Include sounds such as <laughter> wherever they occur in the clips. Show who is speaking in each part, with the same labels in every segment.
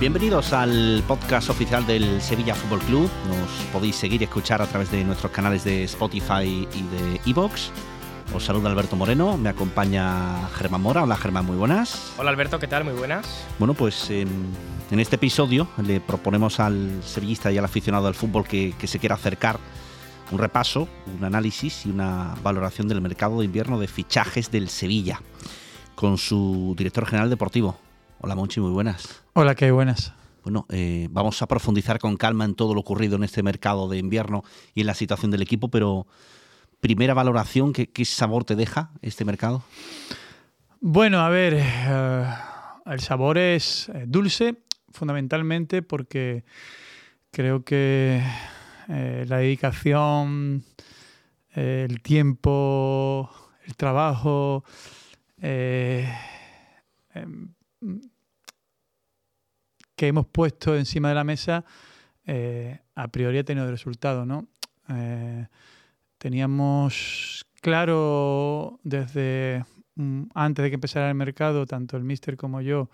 Speaker 1: Bienvenidos al podcast oficial del Sevilla Fútbol Club. Nos podéis seguir y escuchar a través de nuestros canales de Spotify y de Evox. Os saluda Alberto Moreno, me acompaña Germán Mora. Hola Germán, muy buenas.
Speaker 2: Hola Alberto, ¿qué tal? Muy buenas.
Speaker 1: Bueno, pues en, este episodio le proponemos al sevillista y al aficionado al fútbol que, que se quiera acercar un repaso, un análisis y una valoración del mercado de invierno de fichajes del Sevilla con su director general deportivo. Hola Monchi, muy buenas.
Speaker 3: Hola, qué buenas.
Speaker 1: Bueno, eh, vamos a profundizar con calma en todo lo ocurrido en este mercado de invierno y en la situación del equipo, pero primera valoración, ¿qué, sabor te deja este mercado?
Speaker 3: Bueno, a ver, eh, el sabor es eh, dulce, fundamentalmente porque creo que la dedicación, el tiempo, el trabajo, em, que hemos puesto encima de la mesa eh, a priori ha tenido resultado, ¿no? Eh, teníamos claro desde mm, antes de que empezara el mercado, tanto el Mister como yo,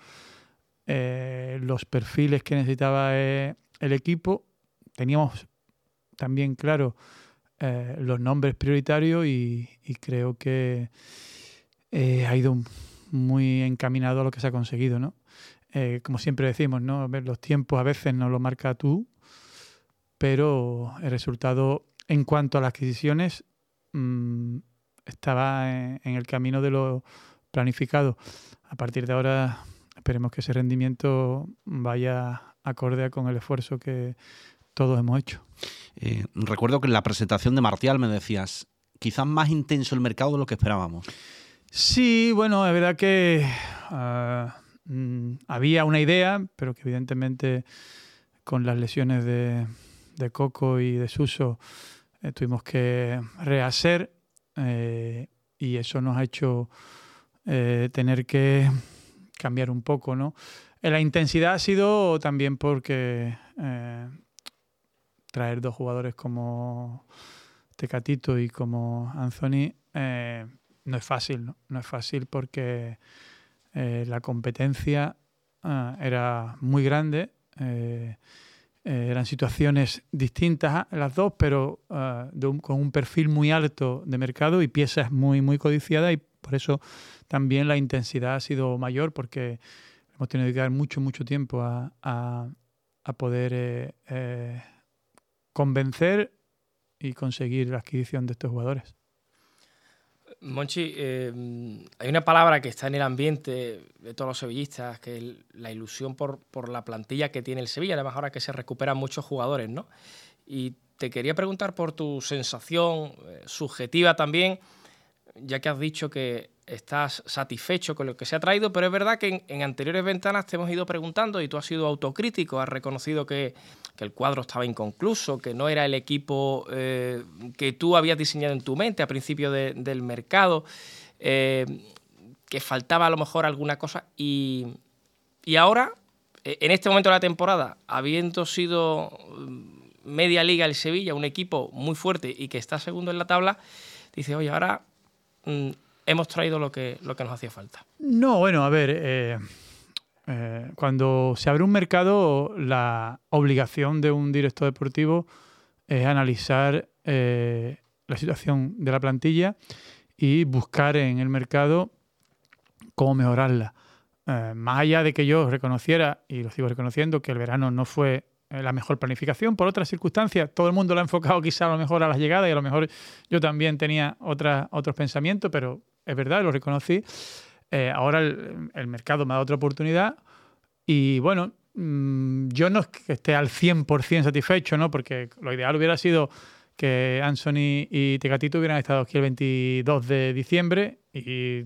Speaker 3: eh, los perfiles que necesitaba el equipo. Teníamos también claro los nombres prioritarios y, y creo que ha ido muy encaminado a lo que se ha conseguido, ¿no? Eh, como siempre decimos, ¿no? Los tiempos a veces no lo marca tú, pero el resultado en cuanto a las adquisiciones mm, estaba en, el camino de lo planificado. A partir de ahora esperemos que ese rendimiento vaya acorde con el esfuerzo que todos hemos hecho.
Speaker 1: Eh, recuerdo que en la presentación de Martial me decías, quizás más intenso el mercado de lo que esperábamos.
Speaker 3: Sí, bueno, es verdad que ah, mm, había una idea, pero que evidentemente con las lesiones de, Coco y de Suso eh, tuvimos que rehacer eh, y eso nos ha hecho eh, tener que cambiar un poco, ¿no? La intensidad ha sido también porque traer dos jugadores como Tecatito y como Anthony no es fácil, ¿no? No es fácil porque eh, la competencia ah, era muy grande. Eh, eh, eran situaciones distintas las dos, pero ah, con un perfil muy alto de mercado y piezas muy, muy codiciadas y por eso también la intensidad ha sido mayor porque hemos tenido que dar mucho, mucho tiempo a, a poder convencer y conseguir la adquisición de estos jugadores.
Speaker 2: Monchi, eh, hay una palabra que está en el ambiente de todos los sevillistas, que es la ilusión por, la plantilla que tiene el Sevilla, además ahora que se recuperan muchos jugadores, ¿no? Y te quería preguntar por tu sensación eh, subjetiva también, ya que has dicho que estás satisfecho con lo que se ha traído, pero es verdad que en, anteriores ventanas te hemos ido preguntando y tú has sido autocrítico, has reconocido que, el cuadro estaba inconcluso, que no era el equipo eh, que tú habías diseñado en tu mente a principio del mercado, eh, que faltaba a lo mejor alguna cosa y, y ahora, e, en este momento de la temporada, habiendo sido mm, media liga el Sevilla, un equipo muy fuerte y que está segundo en la tabla, dice, oye, ahora mm, hemos traído lo que, lo que nos hacía falta.
Speaker 3: No, bueno, a ver, eh, eh, cuando se abre un mercado, la obligación de un director deportivo es analizar eh, la situación de la plantilla y buscar en el mercado cómo mejorarla. más allá de que yo reconociera, y lo sigo reconociendo, que el verano no fue la mejor planificación por otras circunstancias. Todo el mundo lo ha enfocado quizá a lo mejor a las llegadas y a lo mejor yo también tenía otros pensamientos, pero es verdad, lo reconocí. Eh, ahora el, mercado me da otra oportunidad y bueno, mm, yo no es que esté al 100% satisfecho, ¿no? Porque lo ideal hubiera sido que Anthony y Tecatito hubieran estado aquí el 22 de diciembre, y,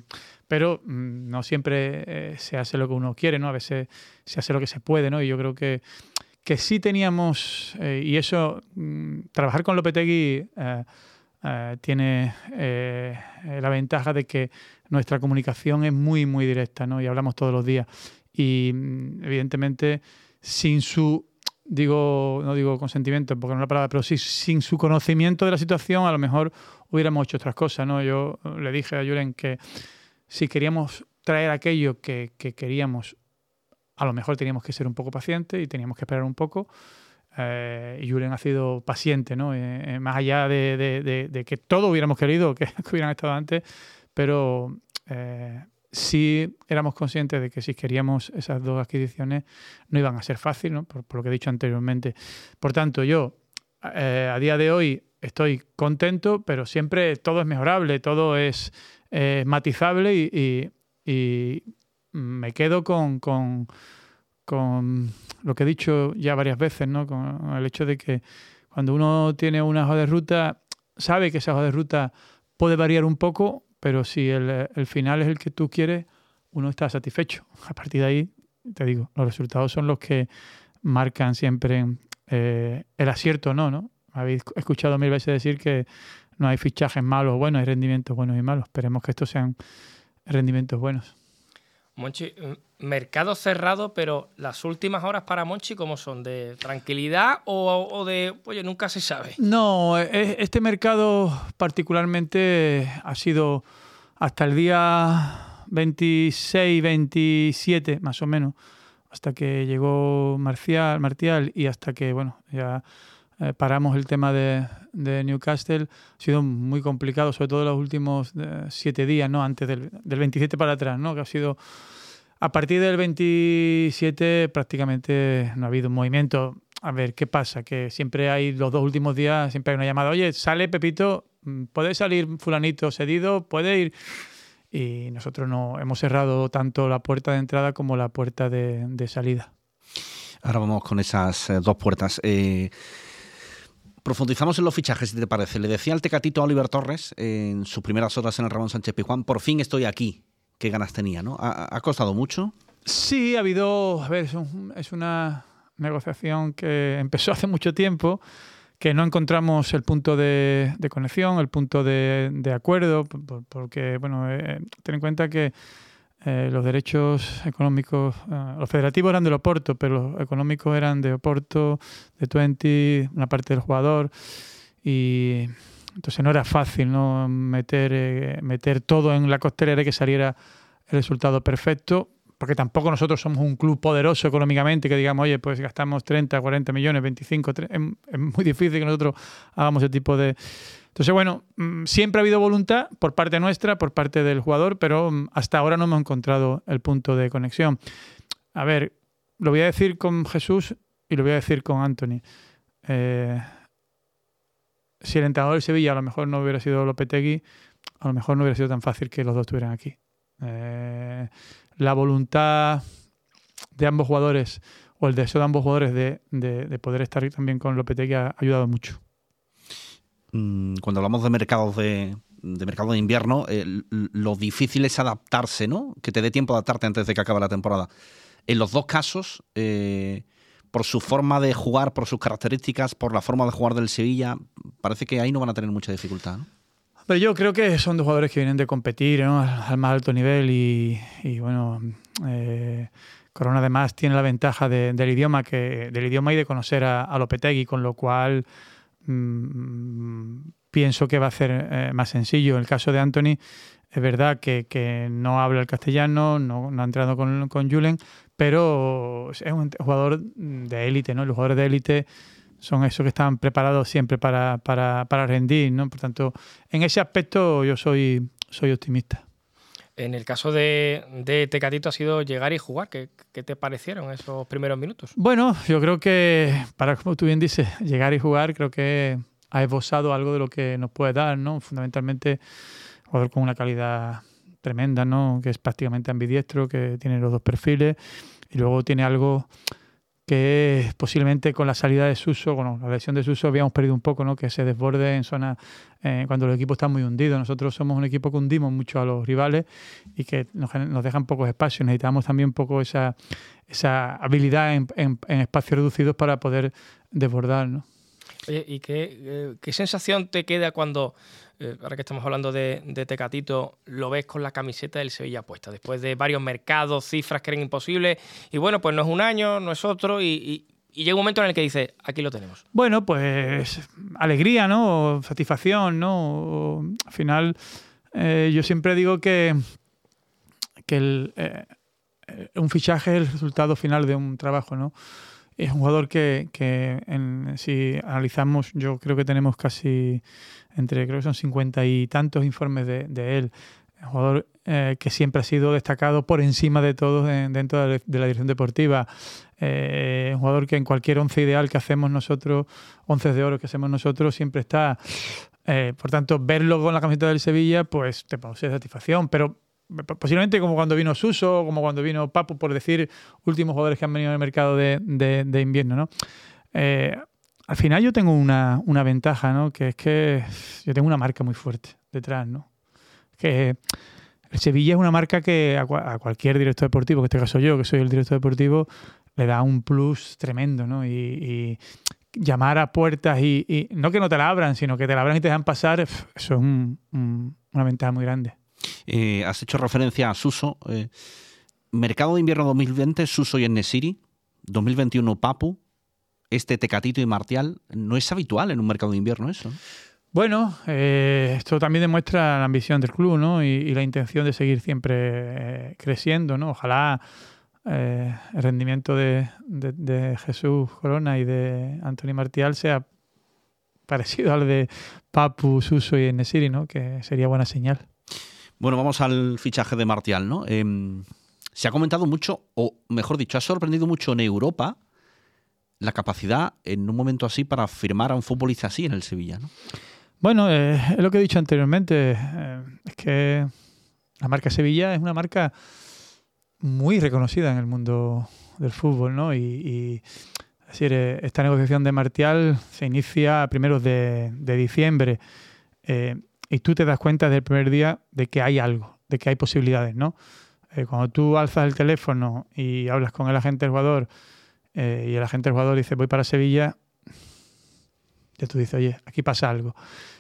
Speaker 3: pero mm, no siempre eh, se hace lo que uno quiere, ¿no? A veces se hace lo que se puede, ¿no? Y yo creo que, que sí teníamos, eh, y eso, mm, trabajar con Lopetegui eh, tiene eh, la ventaja de que nuestra comunicación es muy, muy directa, ¿no? Y hablamos todos los días. Y mm, evidentemente, sin su, digo, no digo consentimiento, porque no es la palabra, pero sí, sin su conocimiento de la situación, a lo mejor hubiéramos hecho otras cosas, ¿no? Yo le dije a Julen que si queríamos traer aquello que, que queríamos a lo mejor teníamos que ser un poco pacientes y teníamos que esperar un poco. Eh, y Julen ha sido paciente, ¿no? Eh, eh, más allá de, que todo hubiéramos querido que, <laughs> hubieran estado antes, pero sí éramos conscientes de que si queríamos esas dos adquisiciones no iban a ser fáciles, ¿no? por, lo que he dicho anteriormente. Por tanto, yo a día de hoy estoy contento, pero siempre todo es mejorable, todo es matizable y, me quedo con con lo que he dicho ya varias veces, ¿no? con el hecho de que cuando uno tiene una hoja de ruta, sabe que esa hoja de ruta puede variar un poco, pero si el, final es el que tú quieres, uno está satisfecho. <laughs> A partir de ahí, te digo, los resultados son los que marcan siempre eh, el acierto o no, ¿no? Habéis escuchado mil veces decir que no hay fichajes malos o buenos, hay rendimientos buenos y malos. Esperemos que estos sean rendimientos buenos.
Speaker 2: Monchi, mercado cerrado, pero las últimas horas para Monchi, ¿cómo son? ¿De tranquilidad o, de, oye, nunca se sabe?
Speaker 3: No, e, este mercado particularmente ha sido hasta el día 26, 27, más o menos, hasta que llegó Marcial, Martial y hasta que, bueno, ya eh, paramos el tema de, Newcastle. Ha sido muy complicado, sobre todo los últimos eh, siete días, ¿no? Antes del, del 27 para atrás, ¿no? Que ha sido a partir del 27 prácticamente no ha habido movimiento. A ver, ¿qué pasa? Que siempre hay los dos últimos días, siempre hay una llamada, oye, sale Pepito, mm, puede salir fulanito cedido, puede ir. Y nosotros no hemos cerrado tanto la puerta de entrada como la puerta de, salida.
Speaker 1: Ahora vamos con esas eh, dos puertas. Profundizamos en los fichajes, si te parece. Le decía al Tecatito Oliver Torres en sus primeras horas en el Ramón Sánchez Pijuán, por fin estoy aquí qué ganas tenía, ¿no? ¿Ha, costado mucho?
Speaker 3: Sí, ha habido, a ver, es, una negociación que empezó hace mucho tiempo, que no encontramos el punto de, conexión, el punto de, acuerdo, porque, bueno, eh, ten en cuenta que eh, los derechos económicos, eh, los federativos eran de Oporto, pero los económicos eran de Oporto, de Twenty, una parte del jugador, y entonces no era fácil ¿no? Meter, eh, meter todo en la costelera y que saliera el resultado perfecto, porque tampoco nosotros somos un club poderoso económicamente que digamos, oye, pues gastamos 30, 40 millones, 25, es, muy difícil que nosotros hagamos ese tipo de... Entonces, bueno, mm, siempre ha habido voluntad por parte nuestra, por parte del jugador, pero mm, hasta ahora no hemos encontrado el punto de conexión. A ver, lo voy a decir con Jesús y lo voy a decir con Anthony. Eh, si el entrenador de Sevilla a lo mejor no hubiera sido Lopetegui, a lo mejor no hubiera sido tan fácil que los dos estuvieran aquí. Eh, la voluntad de ambos jugadores o el deseo de ambos jugadores de, poder estar también con Lopetegui ha ayudado mucho.
Speaker 1: Mm, cuando hablamos de mercados de, mercado de invierno, eh, lo difícil es adaptarse, ¿no? Que te dé tiempo de adaptarte antes de que acabe la temporada. En los dos casos, eh, por su forma de jugar, por sus características, por la forma de jugar del Sevilla, parece que ahí no van a tener mucha dificultad.
Speaker 3: Yo creo que son dos jugadores que vienen de competir al, más alto nivel y, bueno, eh, Corona además tiene la ventaja del idioma y de conocer a, Lopetegui, con lo cual mm, pienso que va a ser eh, más sencillo. En el caso de Anthony, es verdad que, no habla el castellano, no, ha entrado con, Julen, pero es un jugador de élite, ¿no? Los jugadores de élite son esos que están preparados siempre para, rendir, ¿no? Por tanto, en ese aspecto yo soy optimista.
Speaker 2: En el caso de, de, Tecatito ha sido llegar y jugar. ¿Qué, ¿Qué, te parecieron esos primeros minutos?
Speaker 3: Bueno, yo creo que, para como tú bien dices, llegar y jugar, creo que ha esbozado algo de lo que nos puede dar, ¿no? Fundamentalmente, jugador con una calidad tremenda, ¿no? Que es prácticamente ambidiestro, que tiene los dos perfiles y luego tiene algo que posiblemente con la salida de Suso, bueno, la lesión de Suso habíamos perdido un poco, ¿no? Que se desborde en zona eh, cuando el equipo está muy hundido. Nosotros somos un equipo que hundimos mucho a los rivales y que nos, dejan pocos espacios. Necesitamos también un poco esa, esa habilidad en, en espacios reducidos para poder desbordar, ¿no?
Speaker 2: ¿Y qué, eh, qué sensación te queda cuando, eh, ahora que estamos hablando de, Tecatito, lo ves con la camiseta del Sevilla puesta? Después de varios mercados, cifras que eran imposibles, y bueno, pues no es un año, no es otro, y, llega un momento en el que dice, aquí lo tenemos.
Speaker 3: Bueno, pues alegría, ¿no? Satisfacción, ¿no? Al final, eh, yo siempre digo que, que un fichaje es el resultado final de un trabajo, ¿no? Es un jugador que, que si analizamos, yo creo que tenemos casi entre, creo que son cincuenta y tantos informes de, de él. Un jugador eh, que siempre ha sido destacado por encima de todos dentro de la, dirección deportiva. Eh, un jugador que en cualquier once ideal que hacemos nosotros, once de oro que hacemos nosotros, siempre está. Eh, por tanto, verlo con la camiseta del Sevilla, pues te produce satisfacción. Pero posiblemente como cuando vino Suso, como cuando vino Papu, por decir últimos jugadores que han venido en el mercado de, invierno, ¿no? Eh, al final yo tengo una, ventaja, ¿no? Que es que yo tengo una marca muy fuerte detrás, ¿no? Que el Sevilla es una marca que a, cualquier director deportivo, que en este caso yo, que soy el director deportivo, le da un plus tremendo, ¿no? Y, llamar a puertas y, no que no te la abran, sino que te la abran y te dejan pasar, eso es una ventaja muy grande.
Speaker 1: Eh, has hecho referencia a Suso. Eh, mercado de invierno 2020, Suso y Enesiri. 2021, Papu. Este Tecatito y Martial. No es habitual en un mercado de invierno eso.
Speaker 3: Bueno, eh, esto también demuestra la ambición del club ¿no? y, la intención de seguir siempre creciendo. ¿no? Ojalá el rendimiento de, Jesús Corona y de Anthony Martial sea parecido al de Papu, Suso y Enesiri, ¿no? que sería buena señal.
Speaker 1: Bueno, vamos al fichaje de Martial, ¿no? Em, se ha comentado mucho, o mejor dicho, ha sorprendido mucho en Europa la capacidad en un momento así para firmar a un futbolista así en el Sevilla, ¿no?
Speaker 3: Bueno, eh, es lo que he dicho anteriormente, eh, es que la marca Sevilla es una marca muy reconocida en el mundo del fútbol, ¿no? Y, decir, eh, esta negociación de Martial se inicia a primeros de diciembre y tú te das cuenta desde el primer día de que hay algo, de que hay posibilidades, ¿no? Eh, cuando tú alzas el teléfono y hablas con el agente del jugador eh, y el agente del jugador dice voy para Sevilla, ya tú dices, oye, aquí pasa algo.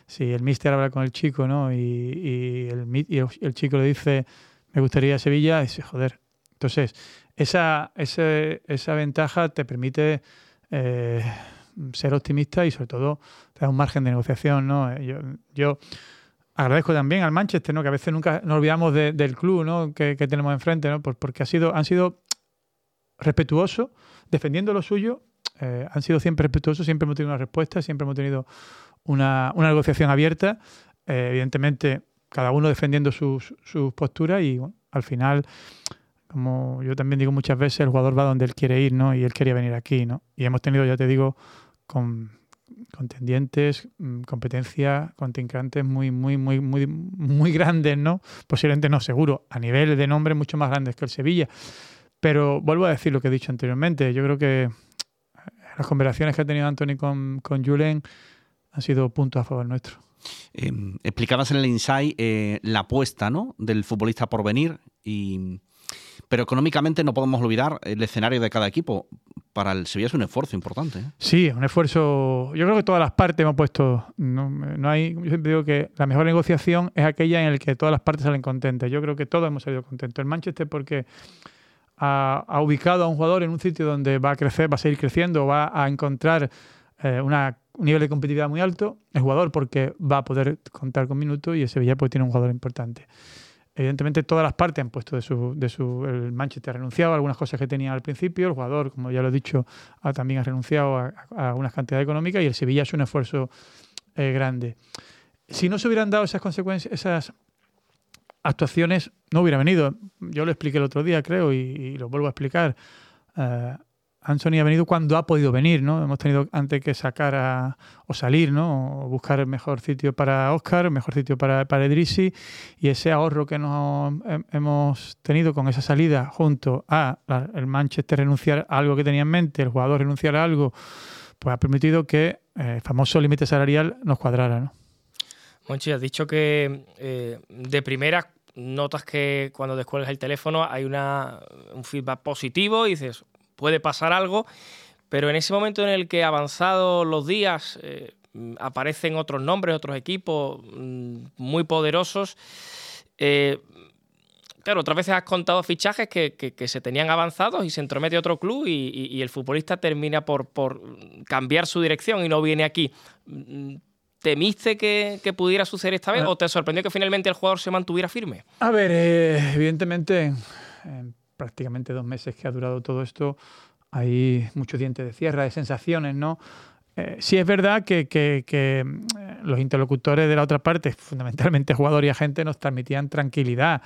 Speaker 3: Si el mister habla con el chico, ¿no? Y, el, chico le dice, me gustaría Sevilla, dice, joder. Entonces, esa, esa ventaja te permite eh, ser optimista y sobre todo te da un margen de negociación, ¿no? yo agradezco también al Manchester, ¿no? que a veces nunca nos olvidamos del club ¿no? que, tenemos enfrente, ¿no? porque ha sido, han sido respetuosos, defendiendo lo suyo, eh, han sido siempre respetuosos, siempre hemos tenido una respuesta, siempre hemos tenido una, negociación abierta, eh, evidentemente cada uno defendiendo sus, sus posturas y al final, como yo también digo muchas veces, el jugador va donde él quiere ir ¿no? y él quería venir aquí. ¿no? Y hemos tenido, ya te digo, con contendientes, mm, competencia, contrincantes muy, muy, muy, muy, muy grandes, ¿no? Posiblemente no, seguro, a nivel de nombre mucho más grandes que el Sevilla. Pero vuelvo a decir lo que he dicho anteriormente. Yo creo que eh, las conversaciones que ha tenido Anthony con, con Julen han sido puntos a favor nuestro.
Speaker 1: Em, explicabas en el Insight eh, la apuesta ¿no? del futbolista por venir y pero económicamente no podemos olvidar el escenario de cada equipo. Para el Sevilla es un esfuerzo importante. ¿eh?
Speaker 3: Sí, un esfuerzo. Yo creo que todas las partes hemos puesto. No, hay. Yo siempre digo que la mejor negociación es aquella en la que todas las partes salen contentas. Yo creo que todos hemos salido contentos. El Manchester porque ha, ubicado a un jugador en un sitio donde va a crecer, va a seguir creciendo, va a encontrar eh, un nivel de competitividad muy alto. El jugador porque va a poder contar con minutos y el Sevilla pues tiene un jugador importante. Evidentemente todas las partes han puesto de su, de su el Manchester ha renunciado a algunas cosas que tenía al principio, el jugador, como ya lo he dicho, también ha renunciado a, algunas cantidades económicas y el Sevilla es un esfuerzo eh, grande. Si no se hubieran dado esas consecuencias, esas actuaciones, no hubiera venido. Yo lo expliqué el otro día, creo, y, lo vuelvo a explicar. Eh, Anthony ha venido cuando ha podido venir, ¿no? Hemos tenido antes que sacar a, o salir, ¿no? O buscar el mejor sitio para Oscar, el mejor sitio para, para Edrisi y ese ahorro que nos hemos tenido con esa salida junto a el Manchester renunciar a algo que tenía en mente, el jugador renunciar a algo, pues ha permitido que eh, el famoso límite salarial nos cuadrara, ¿no?
Speaker 2: Monchi, has dicho que eh, de primera notas que cuando descuelgas el teléfono hay una, un feedback positivo y dices, puede pasar algo, pero en ese momento en el que avanzados los días eh, aparecen otros nombres, otros equipos mm, muy poderosos, eh, claro, otras veces has contado fichajes que, se tenían avanzados y se entromete otro club y, el futbolista termina por, por, cambiar su dirección y no viene aquí. Mm, ¿Temiste que, pudiera suceder esta vez ah. o te sorprendió que finalmente el jugador se mantuviera firme?
Speaker 3: A ver, eh, evidentemente prácticamente dos meses que ha durado todo esto, hay muchos dientes de cierre, de sensaciones, ¿no? Eh, sí es verdad que, que, que, mm, los interlocutores de la otra parte, fundamentalmente jugador y agente, nos transmitían tranquilidad.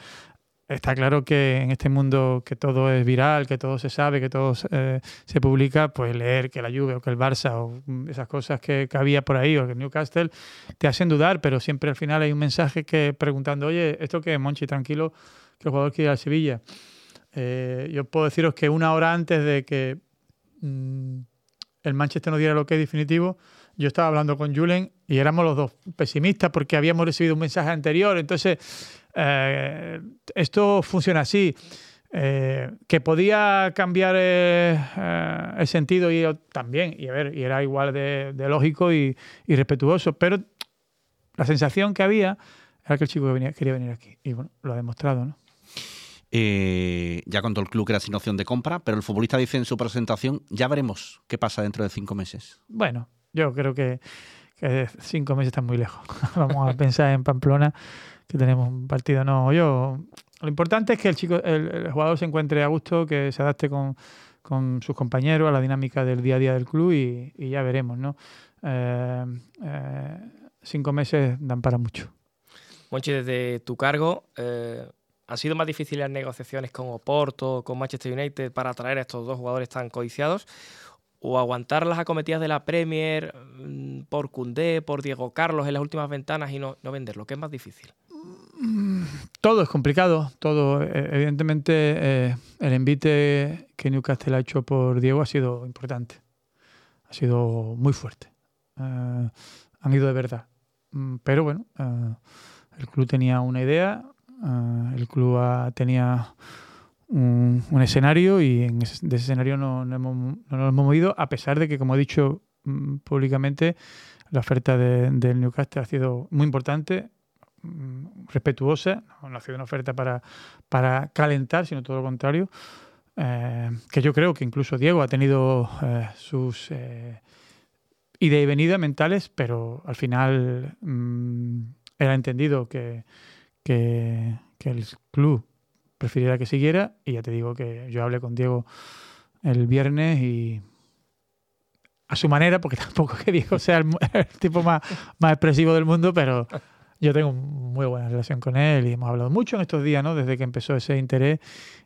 Speaker 3: Está claro que en este mundo que todo es viral, que todo se sabe, que todo eh, se publica, pues leer que la Juve o que el Barça o mm, esas cosas que, que, había por ahí o que el Newcastle te hacen dudar, pero siempre al final hay un mensaje que preguntando, oye, ¿esto qué es, Monchi? Tranquilo, que el jugador quiere ir al Sevilla. Eh, yo puedo deciros que una hora antes de que mmm, el Manchester nos diera lo que es definitivo, yo estaba hablando con Julen y éramos los dos pesimistas porque habíamos recibido un mensaje anterior. Entonces, eh, esto funciona así. Eh, que podía cambiar eh, el sentido y también, y a ver, y era igual de, lógico y, respetuoso, pero la sensación que había era que el chico quería venir aquí. Y bueno, lo ha demostrado, ¿no?
Speaker 1: Eh, ya contó el club que era sin opción de compra, pero el futbolista dice en su presentación, ya veremos qué pasa dentro de cinco meses.
Speaker 3: Bueno, yo creo que, que cinco meses están muy lejos. <laughs> Vamos a pensar en Pamplona, que tenemos un partido. No, yo. Lo importante es que el chico, el, el jugador se encuentre a gusto, que se adapte con, con, sus compañeros a la dinámica del día a día del club y, y ya veremos, ¿no? Eh, eh, cinco meses dan para mucho.
Speaker 2: Monchi, desde tu cargo, eh, ¿han sido más difíciles las negociaciones con Oporto, con Manchester United para atraer a estos dos jugadores tan codiciados? o aguantar las acometidas de la Premier mm, por Cundé, por Diego Carlos en las últimas ventanas y no, no venderlo? ¿Qué es más difícil?
Speaker 3: Todo es complicado, todo. Evidentemente, eh, el envite que Newcastle ha hecho por Diego ha sido importante, ha sido muy fuerte. Eh, han ido de verdad. Mm, pero bueno, eh, el club tenía una idea, el club tenía un, un escenario y en ese, de ese escenario no, no, hemos, no, nos hemos movido, a pesar de que, como he dicho mm, públicamente, la oferta de, del Newcastle ha sido muy importante, mm, respetuosa, no ha sido una oferta para, para calentar, sino todo lo contrario. Eh, que yo creo que incluso Diego ha tenido eh, sus eh, ida y venida mentales, pero al final era entendido que, que, que el club prefiriera que siguiera. Y ya te digo que yo hablé con Diego el viernes y a su manera, porque <laughs> tampoco que Diego sea <laughs> el, tipo más, más expresivo del mundo, pero yo tengo muy buena relación con él y hemos hablado mucho en estos días, ¿no? Desde que empezó ese interés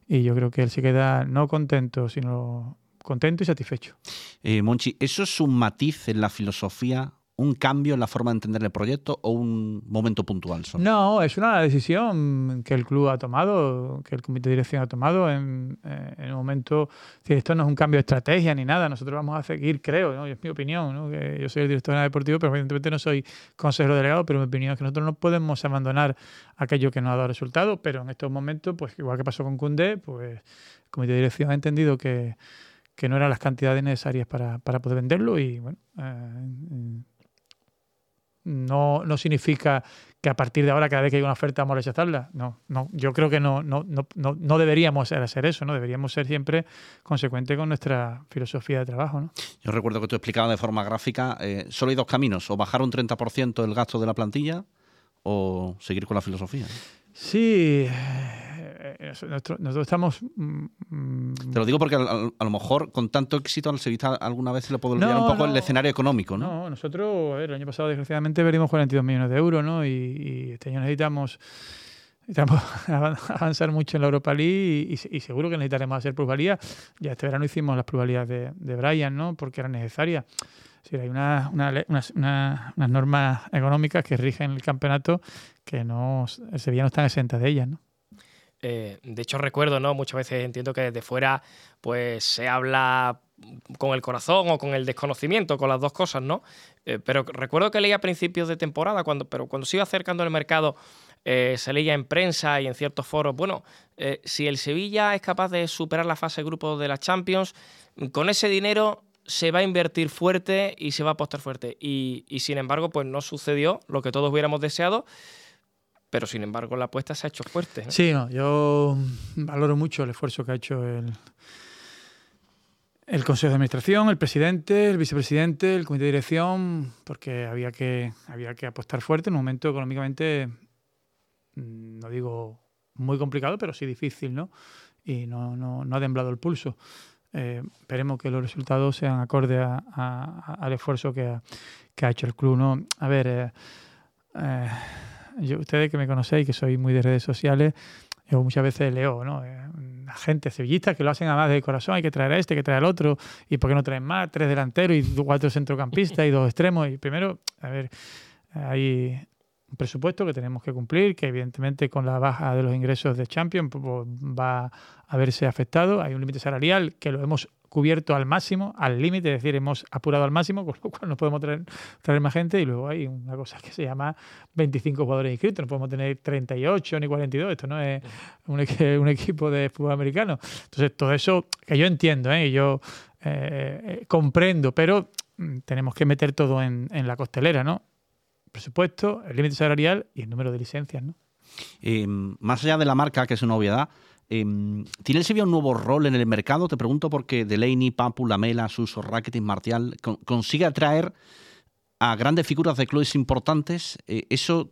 Speaker 3: y yo creo que él se queda no contento, sino contento y satisfecho.
Speaker 1: Eh, Monchi, ¿eso es un matiz en la filosofía un cambio en la forma de entender el proyecto o un momento puntual?
Speaker 3: Solo? No, es una decisión que el club ha tomado, que el comité de dirección ha tomado en, eh, en un momento. Esto no es un cambio de estrategia ni nada, nosotros vamos a seguir, creo, ¿no? es mi opinión, ¿no? que yo soy el director deportivo, pero evidentemente no soy consejero delegado, pero mi opinión es que nosotros no podemos abandonar aquello que nos ha dado resultados, pero en estos momentos, pues igual que pasó con Cundé, pues el comité de dirección ha entendido que, que no eran las cantidades necesarias para, para poder venderlo y bueno. Eh, no, no significa que a partir de ahora, cada vez que hay una oferta, vamos a rechazarla. No, no, yo creo que no, no, no, no deberíamos hacer eso, ¿no? Deberíamos ser siempre consecuentes con nuestra filosofía de trabajo, ¿no?
Speaker 1: Yo recuerdo que tú explicabas de forma gráfica, eh, solo hay dos caminos, o bajar un 30% el gasto de la plantilla o seguir con la filosofía.
Speaker 3: Sí, eh, nosotros, nosotros, estamos.
Speaker 1: Mm, Te lo digo porque a, a, a, lo mejor con tanto éxito al Sevilla alguna vez se le puede olvidar no, un poco no, el escenario económico, ¿no?
Speaker 3: No, nosotros ver, el año pasado desgraciadamente perdimos 42 millones de euros, ¿no? Y, y este año necesitamos, necesitamos <laughs> avanzar mucho en la Europa League y, y, y seguro que necesitaremos hacer plusvalía. Ya este verano hicimos las plusvalías de, de Brian, ¿no? Porque eran necesarias. Sí, hay una, una, unas, una, unas normas económicas que rigen el campeonato que no, el Sevilla no está exenta de ellas, ¿no?
Speaker 2: Eh, de hecho, recuerdo, ¿no? Muchas veces entiendo que desde fuera, pues se habla con el corazón o con el desconocimiento, con las dos cosas, ¿no? Eh, pero recuerdo que leía a principios de temporada, cuando, pero cuando se iba acercando el mercado, eh, se leía en prensa y en ciertos foros, bueno, si el Sevilla es capaz de superar la fase de grupo de la Champions, con ese dinero se va a invertir fuerte y se va a apostar fuerte. Y, y sin embargo, pues no sucedió lo que todos hubiéramos deseado pero sin embargo la apuesta se ha hecho fuerte.
Speaker 3: Sí, no, yo valoro mucho el esfuerzo que ha hecho el, el Consejo de Administración, el presidente, el vicepresidente, el comité de dirección, porque había que, había que apostar fuerte en un momento económicamente, no digo muy complicado, pero sí difícil, ¿no? y no, no, no ha temblado el pulso. Eh, esperemos que los resultados sean acorde al esfuerzo que ha, que ha, hecho el club. ¿no? A ver, eh, eh, yo, ustedes que me conocéis, que soy muy de redes sociales, yo muchas veces leo, ¿no? gente sevillista que lo hacen a más de corazón, hay que traer a este, hay que traer al otro, y por qué no traen más, tres delanteros y cuatro centrocampistas y dos extremos. Y primero, a ver, hay un presupuesto que tenemos que cumplir, que evidentemente con la baja de los ingresos de Champions pues, va a verse afectado. Hay un límite salarial que lo hemos cubierto al máximo, al límite, es decir, hemos apurado al máximo, <laughs> con lo cual no podemos traer, traer más gente. Y luego hay una cosa que se llama 25 jugadores inscritos, no podemos tener 38 ni 42, esto no es un, un equipo de fútbol americano. Entonces, todo eso que yo entiendo, ¿eh? yo eh, eh, comprendo, pero mm, tenemos que meter todo en, en la costelera, ¿no? presupuesto, el límite salarial y el número de licencias. ¿no?
Speaker 1: Em, más allá de la marca, que es una obviedad, em, ¿tiene el Sevilla un nuevo rol en el mercado? Te pregunto porque Delaney, Papu, Lamela, Suso, Rakitic, Martial consigue atraer a grandes figuras de clubes importantes. Eh, ¿Eso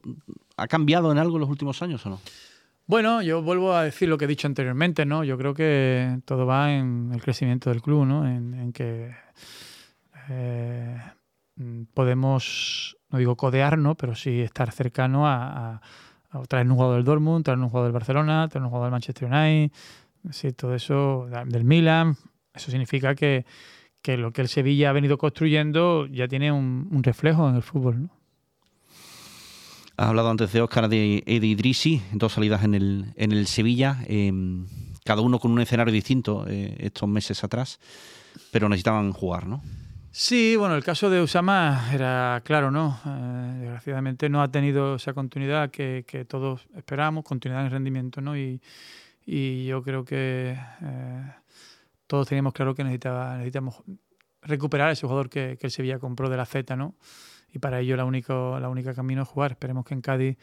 Speaker 1: ha cambiado en algo en los últimos años o no?
Speaker 3: Bueno, yo vuelvo a decir lo que he dicho anteriormente, ¿no? Yo creo que todo va en el crecimiento del club, ¿no? En, que eh, podemos no digo codearnos, pero sí estar cercano a, traer un jugador del Dortmund, traer un jugador del Barcelona, traer un jugador del Manchester United, sí, todo eso del Milan. Eso significa que, lo que el Sevilla ha venido construyendo ya tiene un, reflejo en el fútbol. ¿no?
Speaker 1: Has hablado antes de Oscar de, de Idrisi, dos salidas en el, en el Sevilla, em, cada uno con un escenario distinto eh, estos meses atrás, pero necesitaban jugar, ¿no?
Speaker 3: Sí, bueno, el caso de Usama era claro, ¿no? Eh, desgraciadamente no ha tenido esa continuidad que, todos esperamos, continuidad en rendimiento, ¿no? Y, yo creo que eh, todos teníamos claro que necesitaba, necesitamos recuperar ese jugador que, que el Sevilla compró de la Z, ¿no? Y para ello la única, la única camino es jugar. Esperemos que en Cádiz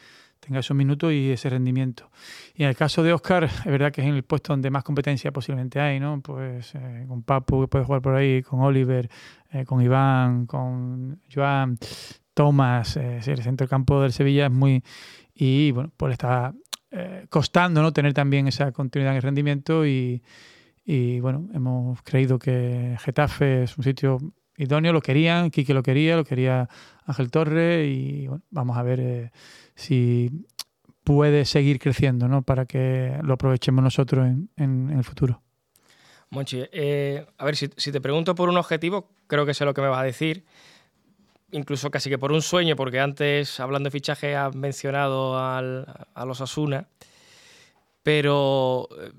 Speaker 3: tenga esos minutos y ese rendimiento. Y en el caso de Oscar, es verdad que es en el puesto donde más competencia posiblemente hay, ¿no? Pues eh, con Papu, que puede jugar por ahí, con Oliver, eh, con Iván, con Joan, Tomás, eh, el centro campo del Sevilla es muy... Y bueno, pues está costando ¿no? tener también esa continuidad en el rendimiento y, y bueno, hemos creído que Getafe es un sitio idóneo, lo querían, Quique lo quería, lo quería Ángel Torre y bueno, vamos a ver si puede seguir creciendo, ¿no? Para que lo aprovechemos nosotros en, el futuro.
Speaker 2: Monchi, eh, a ver, si, te pregunto por un objetivo, creo que sé lo que me vas a decir. Incluso casi que por un sueño, porque antes, hablando de fichaje, has mencionado a los Asuna. Pero eh,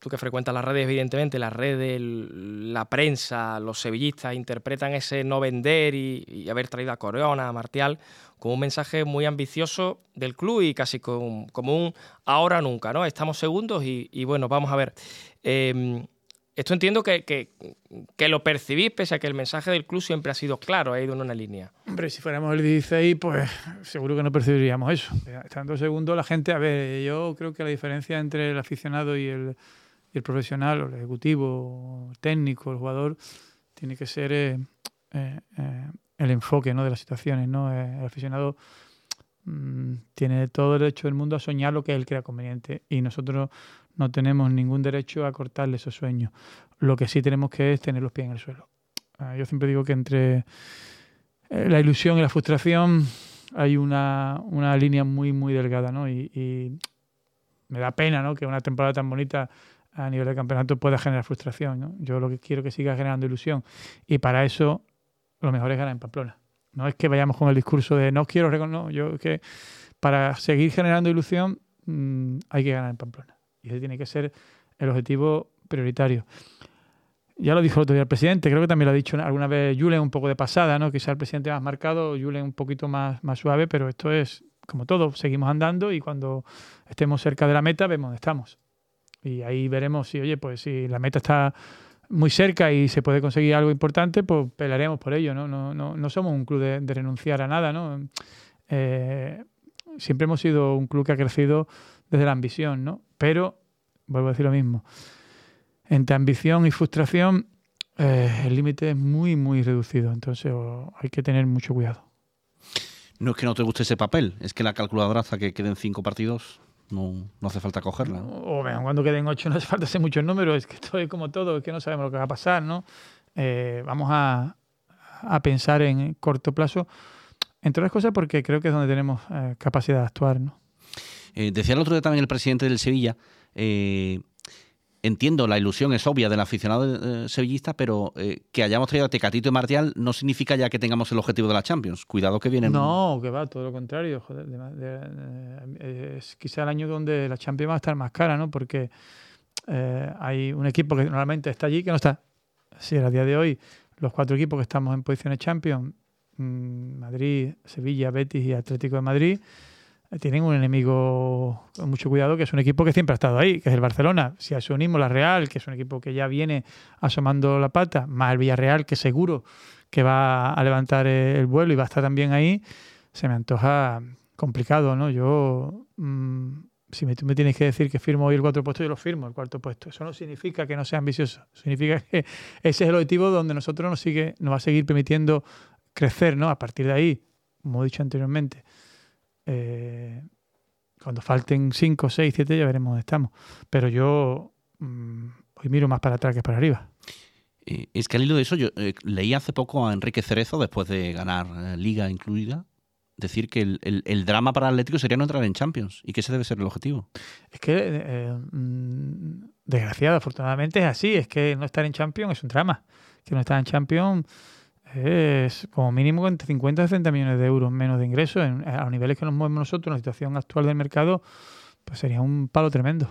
Speaker 2: tú que frecuentas las redes, evidentemente, las redes, la prensa, los sevillistas interpretan ese no vender y, haber traído a Corona, a Martial, con un mensaje muy ambicioso del club y casi como un ahora nunca, ¿no? Estamos segundos y, bueno, vamos a ver. Em, esto entiendo que, que, lo percibís, pese a que el mensaje del club siempre ha sido claro, ha ido en una línea.
Speaker 3: Hombre, si fuéramos el 16, pues seguro que no percibiríamos eso. Estando segundo, la gente, a ver, yo creo que la diferencia entre el aficionado y el, el profesional, o el ejecutivo, el técnico, el jugador, tiene que ser eh, eh, eh, el enfoque ¿no? de las situaciones. ¿no? El aficionado mm, tiene todo el derecho del mundo a soñar lo que él crea conveniente y nosotros no tenemos ningún derecho a cortarle esos sueños. Lo que sí tenemos que es tener los pies en el suelo. Ah, yo siempre digo que entre la ilusión y la frustración hay una, una línea muy, muy delgada, ¿no? Y, y, me da pena, ¿no? Que una temporada tan bonita a nivel de campeonato pueda generar frustración, ¿no? Yo lo que quiero es que siga generando ilusión y para eso lo mejor es ganar en Pamplona. No es que vayamos con el discurso de no quiero reconocer, yo que para seguir generando ilusión mm, hay que ganar en Pamplona. Y ese tiene que ser el objetivo prioritario. Ya lo dijo el otro día el presidente, creo que también lo ha dicho alguna vez Julen un poco de pasada, ¿no? Quizá el presidente más marcado, Julen un poquito más, más suave, pero esto es como todo, seguimos andando y cuando estemos cerca de la meta vemos dónde estamos. Y ahí veremos si, oye, pues si la meta está muy cerca y se puede conseguir algo importante, pues pelearemos por ello, ¿no? No, no, no somos un club de, renunciar a nada, ¿no? Eh, siempre hemos sido un club que ha crecido desde la ambición, ¿no? Pero, vuelvo a decir lo mismo, entre ambición y frustración eh, el límite es muy, muy reducido, entonces hay que tener mucho cuidado.
Speaker 1: No es que no te guste ese papel, es que la calculadora hasta que queden cinco partidos No, no hace falta cogerla.
Speaker 3: O vean, cuando queden ocho no hace falta hacer muchos números. Es que esto es como todo, es que no sabemos lo que va a pasar, ¿no? Eh, vamos a, a, pensar en corto plazo, entre otras cosas porque creo que es donde tenemos eh, capacidad de actuar, ¿no?
Speaker 1: Eh, decía el otro día también el presidente del Sevilla, eh, entiendo, la ilusión es obvia del aficionado eh, sevillista, pero eh, que hayamos traído a Tecatito y Martial no significa ya que tengamos el objetivo de la Champions. Cuidado que vienen.
Speaker 3: No, que va, todo lo contrario. Joder, de- de- de- es quizá el año donde la Champions va a estar más cara, ¿no? Porque eh, hay un equipo que normalmente está allí que no está. Sí, a día de hoy, los cuatro equipos que estamos en posiciones Champions, mm, Madrid, Sevilla, Betis y Atlético de Madrid, eh, tienen un enemigo con mucho cuidado, que es un equipo que siempre ha estado ahí, que es el Barcelona. Si a eso unimos la Real, que es un equipo que ya viene asomando la pata, más el Villarreal, que seguro que va a levantar eh, el vuelo y va a estar también ahí, se me antoja complicado, ¿no? Yo, mm, si me, me tienes que decir que firmo hoy el cuarto puesto, yo lo firmo, el cuarto puesto. Eso no significa que no sea ambicioso, significa que <laughs> ese es el objetivo donde nosotros nos, sigue, nos va a seguir permitiendo crecer, ¿no? A partir de ahí, como he dicho anteriormente, eh, cuando falten 5, 6, 7 ya veremos dónde estamos. Pero yo mm, hoy miro más para atrás que para arriba.
Speaker 1: Eh, es que al hilo de eso, yo eh, leí hace poco a Enrique Cerezo, después de ganar eh, Liga incluida, decir que el, el- el drama para el Atlético sería no entrar en Champions y que ese debe ser el objetivo.
Speaker 3: Es que, eh, mm, desgraciado, afortunadamente es así. Es que no estar en Champions es un drama. Que no estar en Champions es como mínimo entre 50 y 60 millones de euros menos de ingresos. En- a los niveles que nos movemos nosotros, en la situación actual del mercado, pues sería un palo tremendo.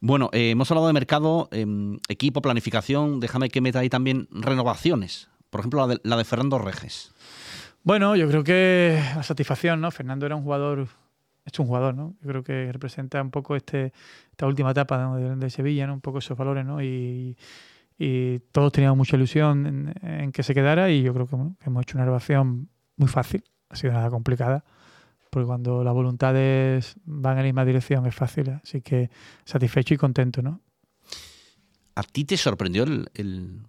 Speaker 1: Bueno, eh, hemos hablado de mercado, em, equipo, planificación. Déjame que meta ahí también renovaciones. Por ejemplo, la de, la de Fernando Reges.
Speaker 3: Bueno, yo creo que la satisfacción, ¿no? Fernando era un jugador, es un jugador, ¿no? Yo creo que representa un poco este, esta última etapa de, de Sevilla, ¿no? Un poco esos valores, ¿no? Y, y todos teníamos mucha ilusión en, en que se quedara y yo creo que, bueno, que hemos hecho una renovación muy fácil, ha sido nada complicada, porque cuando las voluntades van en la misma dirección es fácil, así que satisfecho y contento, ¿no?
Speaker 1: ¿A ti te sorprendió el, el-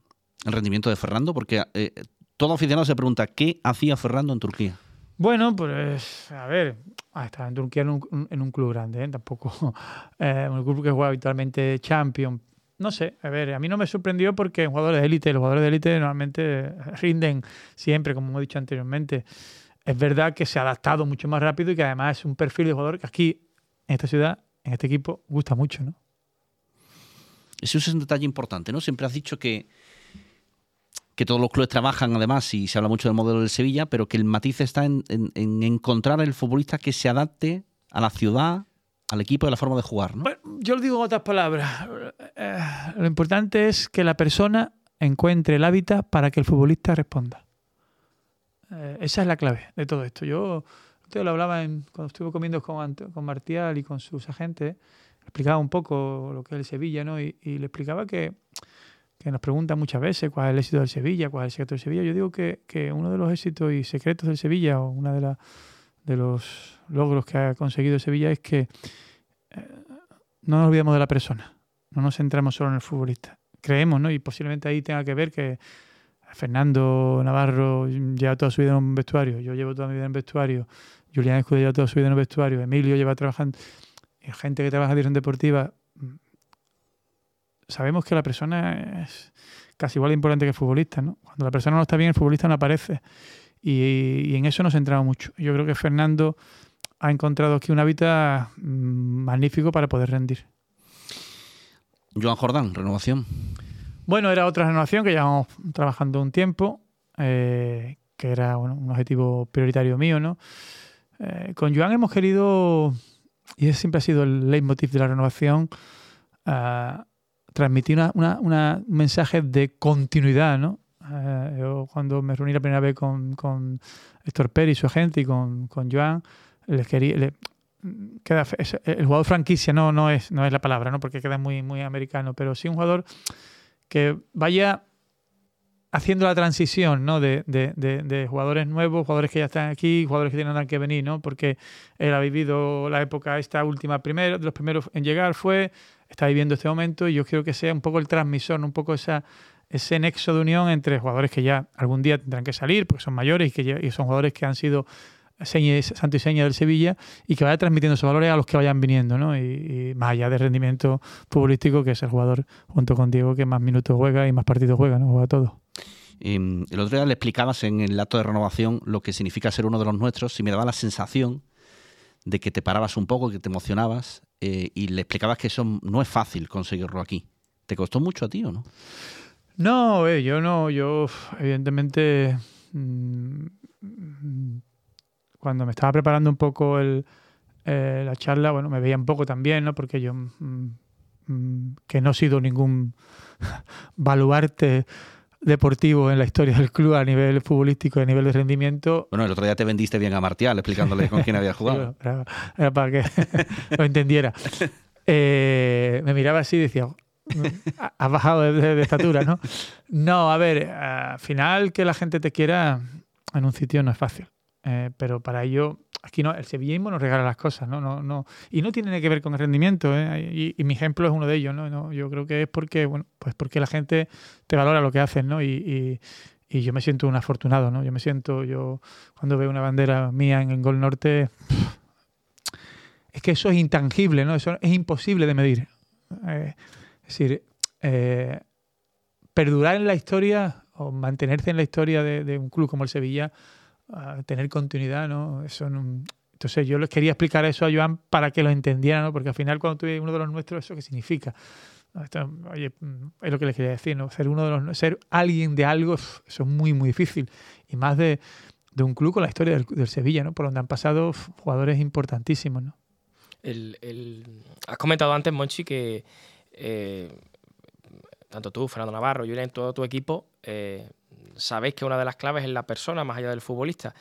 Speaker 1: el rendimiento de Fernando? Porque eh, todo aficionado se pregunta, ¿qué hacía Fernando en Turquía?
Speaker 3: Bueno, pues a ver, ah, estaba en Turquía en un, en un club grande, ¿eh? tampoco <laughs> eh, un club que juega habitualmente Champions. No sé, a ver, a mí no me sorprendió porque jugadores de élite, los jugadores de élite normalmente rinden siempre, como he dicho anteriormente. Es verdad que se ha adaptado mucho más rápido y que además es un perfil de jugador que aquí, en esta ciudad, en este equipo, gusta mucho, ¿no?
Speaker 1: Eso es un detalle importante, ¿no? Siempre has dicho que, que todos los clubes trabajan, además, y se habla mucho del modelo del Sevilla, pero que el matiz está en, en- en encontrar el futbolista que se adapte a la ciudad, al equipo y a la forma de jugar, ¿no?
Speaker 3: Yo lo digo en otras palabras. Eh, lo importante es que la persona encuentre el hábitat para que el futbolista responda. Eh, esa es la clave de todo esto. Yo te lo hablaba en- cuando estuve comiendo con, con Martial y con sus agentes, explicaba un poco lo que es el Sevilla, ¿no? Y, le explicaba que, que nos preguntan muchas veces cuál es el éxito del Sevilla, cuál es el secreto del Sevilla. Yo digo que, que uno de los éxitos y secretos del Sevilla, o una de, las de los logros que ha conseguido Sevilla, es que eh, no nos olvidemos de la persona, no nos centramos solo en el futbolista. Creemos, ¿no? Y posiblemente ahí tenga que ver que Fernando Navarro lleva toda su vida en un vestuario, yo llevo toda mi vida en vestuario, Julián Escudero lleva toda su vida en un vestuario, Emilio lleva trabajando, y gente que trabaja en dirección deportiva, mm, sabemos que la persona es casi igual de importante que el futbolista, ¿no? Cuando la persona no está bien, el futbolista no aparece. Y, y en eso nos centramos mucho. Yo creo que Fernando ha encontrado aquí un hábitat mm, magnífico para poder rendir.
Speaker 1: Joan Jordán, renovación.
Speaker 3: Bueno, era otra renovación que llevamos trabajando un tiempo, eh, que era bueno, un objetivo prioritario mío, ¿no? Eh, con Joan hemos querido, y ese siempre ha sido el leitmotiv de la renovación, ah, transmitir una, una- una- un mensaje de continuidad, ¿no? Eh, yo cuando me reuní la primera vez con, con Héctor Pérez y su agente y con, con Joan, les quería, le- queda, es- el jugador franquicia no, no, es, no es la palabra, ¿no? porque queda muy, muy americano, pero sí un jugador que vaya haciendo la transición ¿no? de, de- de- de jugadores nuevos, jugadores que ya están aquí, jugadores que tienen que venir, ¿no? porque él ha vivido la época esta última primero, de los primeros en llegar fue, está viviendo este momento y yo quiero que sea un poco el transmisor, un poco esa, ese nexo de unión entre jugadores que ya algún día tendrán que salir porque son mayores y que y son jugadores que han sido santo y seña del Sevilla y que vaya transmitiendo esos valores a los que vayan viniendo, ¿no? Y, más allá de rendimiento futbolístico, que es el jugador junto con Diego que más minutos juega y más partidos juega, ¿no? Juega todo.
Speaker 1: el otro día le explicabas en el acto de renovación lo que significa ser uno de los nuestros y me daba la sensación de que te parabas un poco, que te emocionabas eh, y le explicabas que eso no es fácil conseguirlo aquí. ¿Te costó mucho a ti o no?
Speaker 3: No, eh, yo no, yo evidentemente mm, cuando me estaba preparando un poco el, eh, la charla, bueno, me veía un poco también, ¿no? Porque yo, mm, mm, que no he sido ningún <laughs> baluarte deportivo en la historia del club a nivel futbolístico y a nivel de rendimiento.
Speaker 1: Bueno, el otro día te vendiste bien a Martial explicándole con quién había <laughs> jugado.
Speaker 3: era, para que <laughs> lo entendiera. Eh, me miraba así y decía, <laughs> has bajado de, estatura, ¿no? No, a ver, al final que la gente te quiera en un sitio no es fácil. Eh, pero para ello, aquí no, el sevillismo nos regala las cosas, ¿no? no, no y no tiene que ver con el rendimiento, ¿eh? y, mi ejemplo es uno de ellos, ¿no? Yo creo que es porque, bueno, pues porque la gente te valora lo que haces, ¿no? Y, y, yo me siento un afortunado, ¿no? Yo me siento, yo cuando veo una bandera mía en el Gol Norte, es que eso es intangible, ¿no? Eso es imposible de medir. Eh, es decir, perdurar en la historia o mantenerse en la historia de, de un club como el Sevilla tener continuidad, ¿no? Eso entonces yo les quería explicar eso a Joan para que lo entendiera, ¿no? Porque al final cuando tú eres uno de los nuestros, ¿eso qué significa? oye, es lo que les quería decir, ¿no? Ser uno de los ser alguien de algo, eso es muy, muy difícil. Y más de, de un club con la historia del, Sevilla, ¿no? Por donde han pasado jugadores importantísimos, ¿no?
Speaker 2: El, el, has comentado antes, Monchi, que eh, tanto tú, Fernando Navarro, Julián, todo tu equipo, eh, sabéis que una de las claves es la persona más allá del futbolista.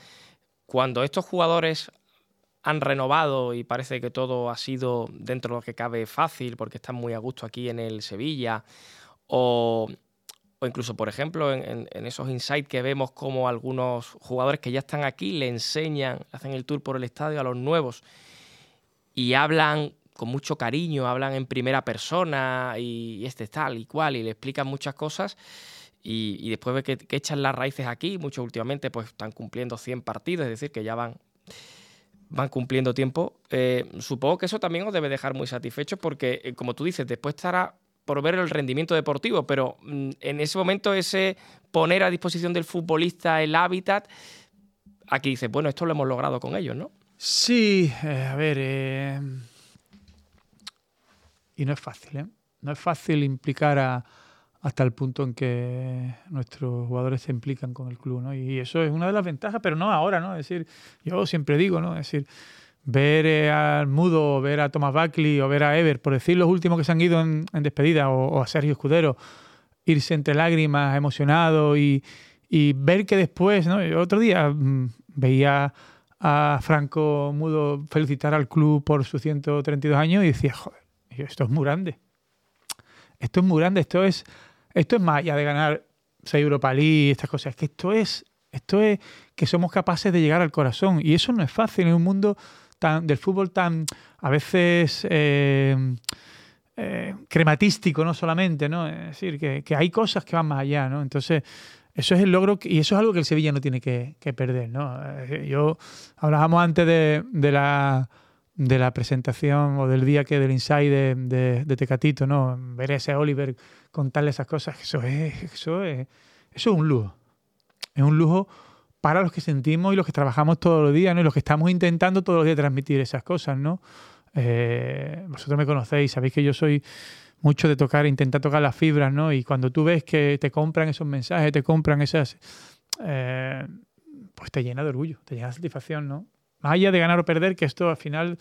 Speaker 2: Cuando estos jugadores han renovado y parece que todo ha sido dentro de lo que cabe fácil porque están muy a gusto aquí en el Sevilla o, incluso, por ejemplo, en, esos insights que vemos como algunos jugadores que ya están aquí le enseñan, hacen el tour por el estadio a los nuevos y hablan con mucho cariño, hablan en primera persona y, este tal y cual y le explican muchas cosas y, después de que, echan las raíces aquí, muchos últimamente pues están cumpliendo 100 partidos, es decir, que ya van, van cumpliendo tiempo. Eh, supongo que eso también os debe dejar muy satisfechos porque, eh, como tú dices, después estará por ver el rendimiento deportivo, pero mm, en ese momento ese poner a disposición del futbolista el hábitat, aquí dices, bueno, esto lo hemos logrado con ellos, ¿no?
Speaker 3: Sí, eh, a ver, y no es fácil, ¿eh? No es fácil implicar a, hasta el punto en que nuestros jugadores se implican con el club, ¿no? Y eso es una de las ventajas, pero no ahora, ¿no? Es decir, yo siempre digo, ¿no? Es decir, ver eh, al Mudo, ver a Thomas Buckley o ver a Ever, por decir los últimos que se han ido en, despedida, o, a Sergio Escudero, irse entre lágrimas, emocionado y, ver que después, ¿no? otro día mm, veía a Franco Mudo felicitar al club por sus 132 años y decía, joder, esto es muy grande. Esto es muy grande, esto es esto es más allá de ganar 6 Europa League estas cosas. Es que esto es, esto es que somos capaces de llegar al corazón. Y eso no es fácil en un mundo tan, del fútbol tan a veces eh, eh, crematístico, no solamente, ¿no? Es decir, que, hay cosas que van más allá, ¿no? Entonces, eso es el logro y eso es algo que el Sevilla no tiene que, perder, ¿no? Eh, yo hablábamos antes de, de la de la presentación o del día que del inside de, Tecatito, ¿no? Ver ese Oliver contarle esas cosas, eso es, eso es, eso es un lujo. Es un lujo para los que sentimos y los que trabajamos todos los días, ¿no? Y los que estamos intentando todos los días transmitir esas cosas, ¿no? Eh, vosotros me conocéis, sabéis que yo soy mucho de tocar, intentar tocar las fibras, ¿no? Y cuando tú ves que te compran esos mensajes, te compran esas, eh, pues te llena de orgullo, te llena de satisfacción, ¿no? Más allá de ganar o perder, que esto al final,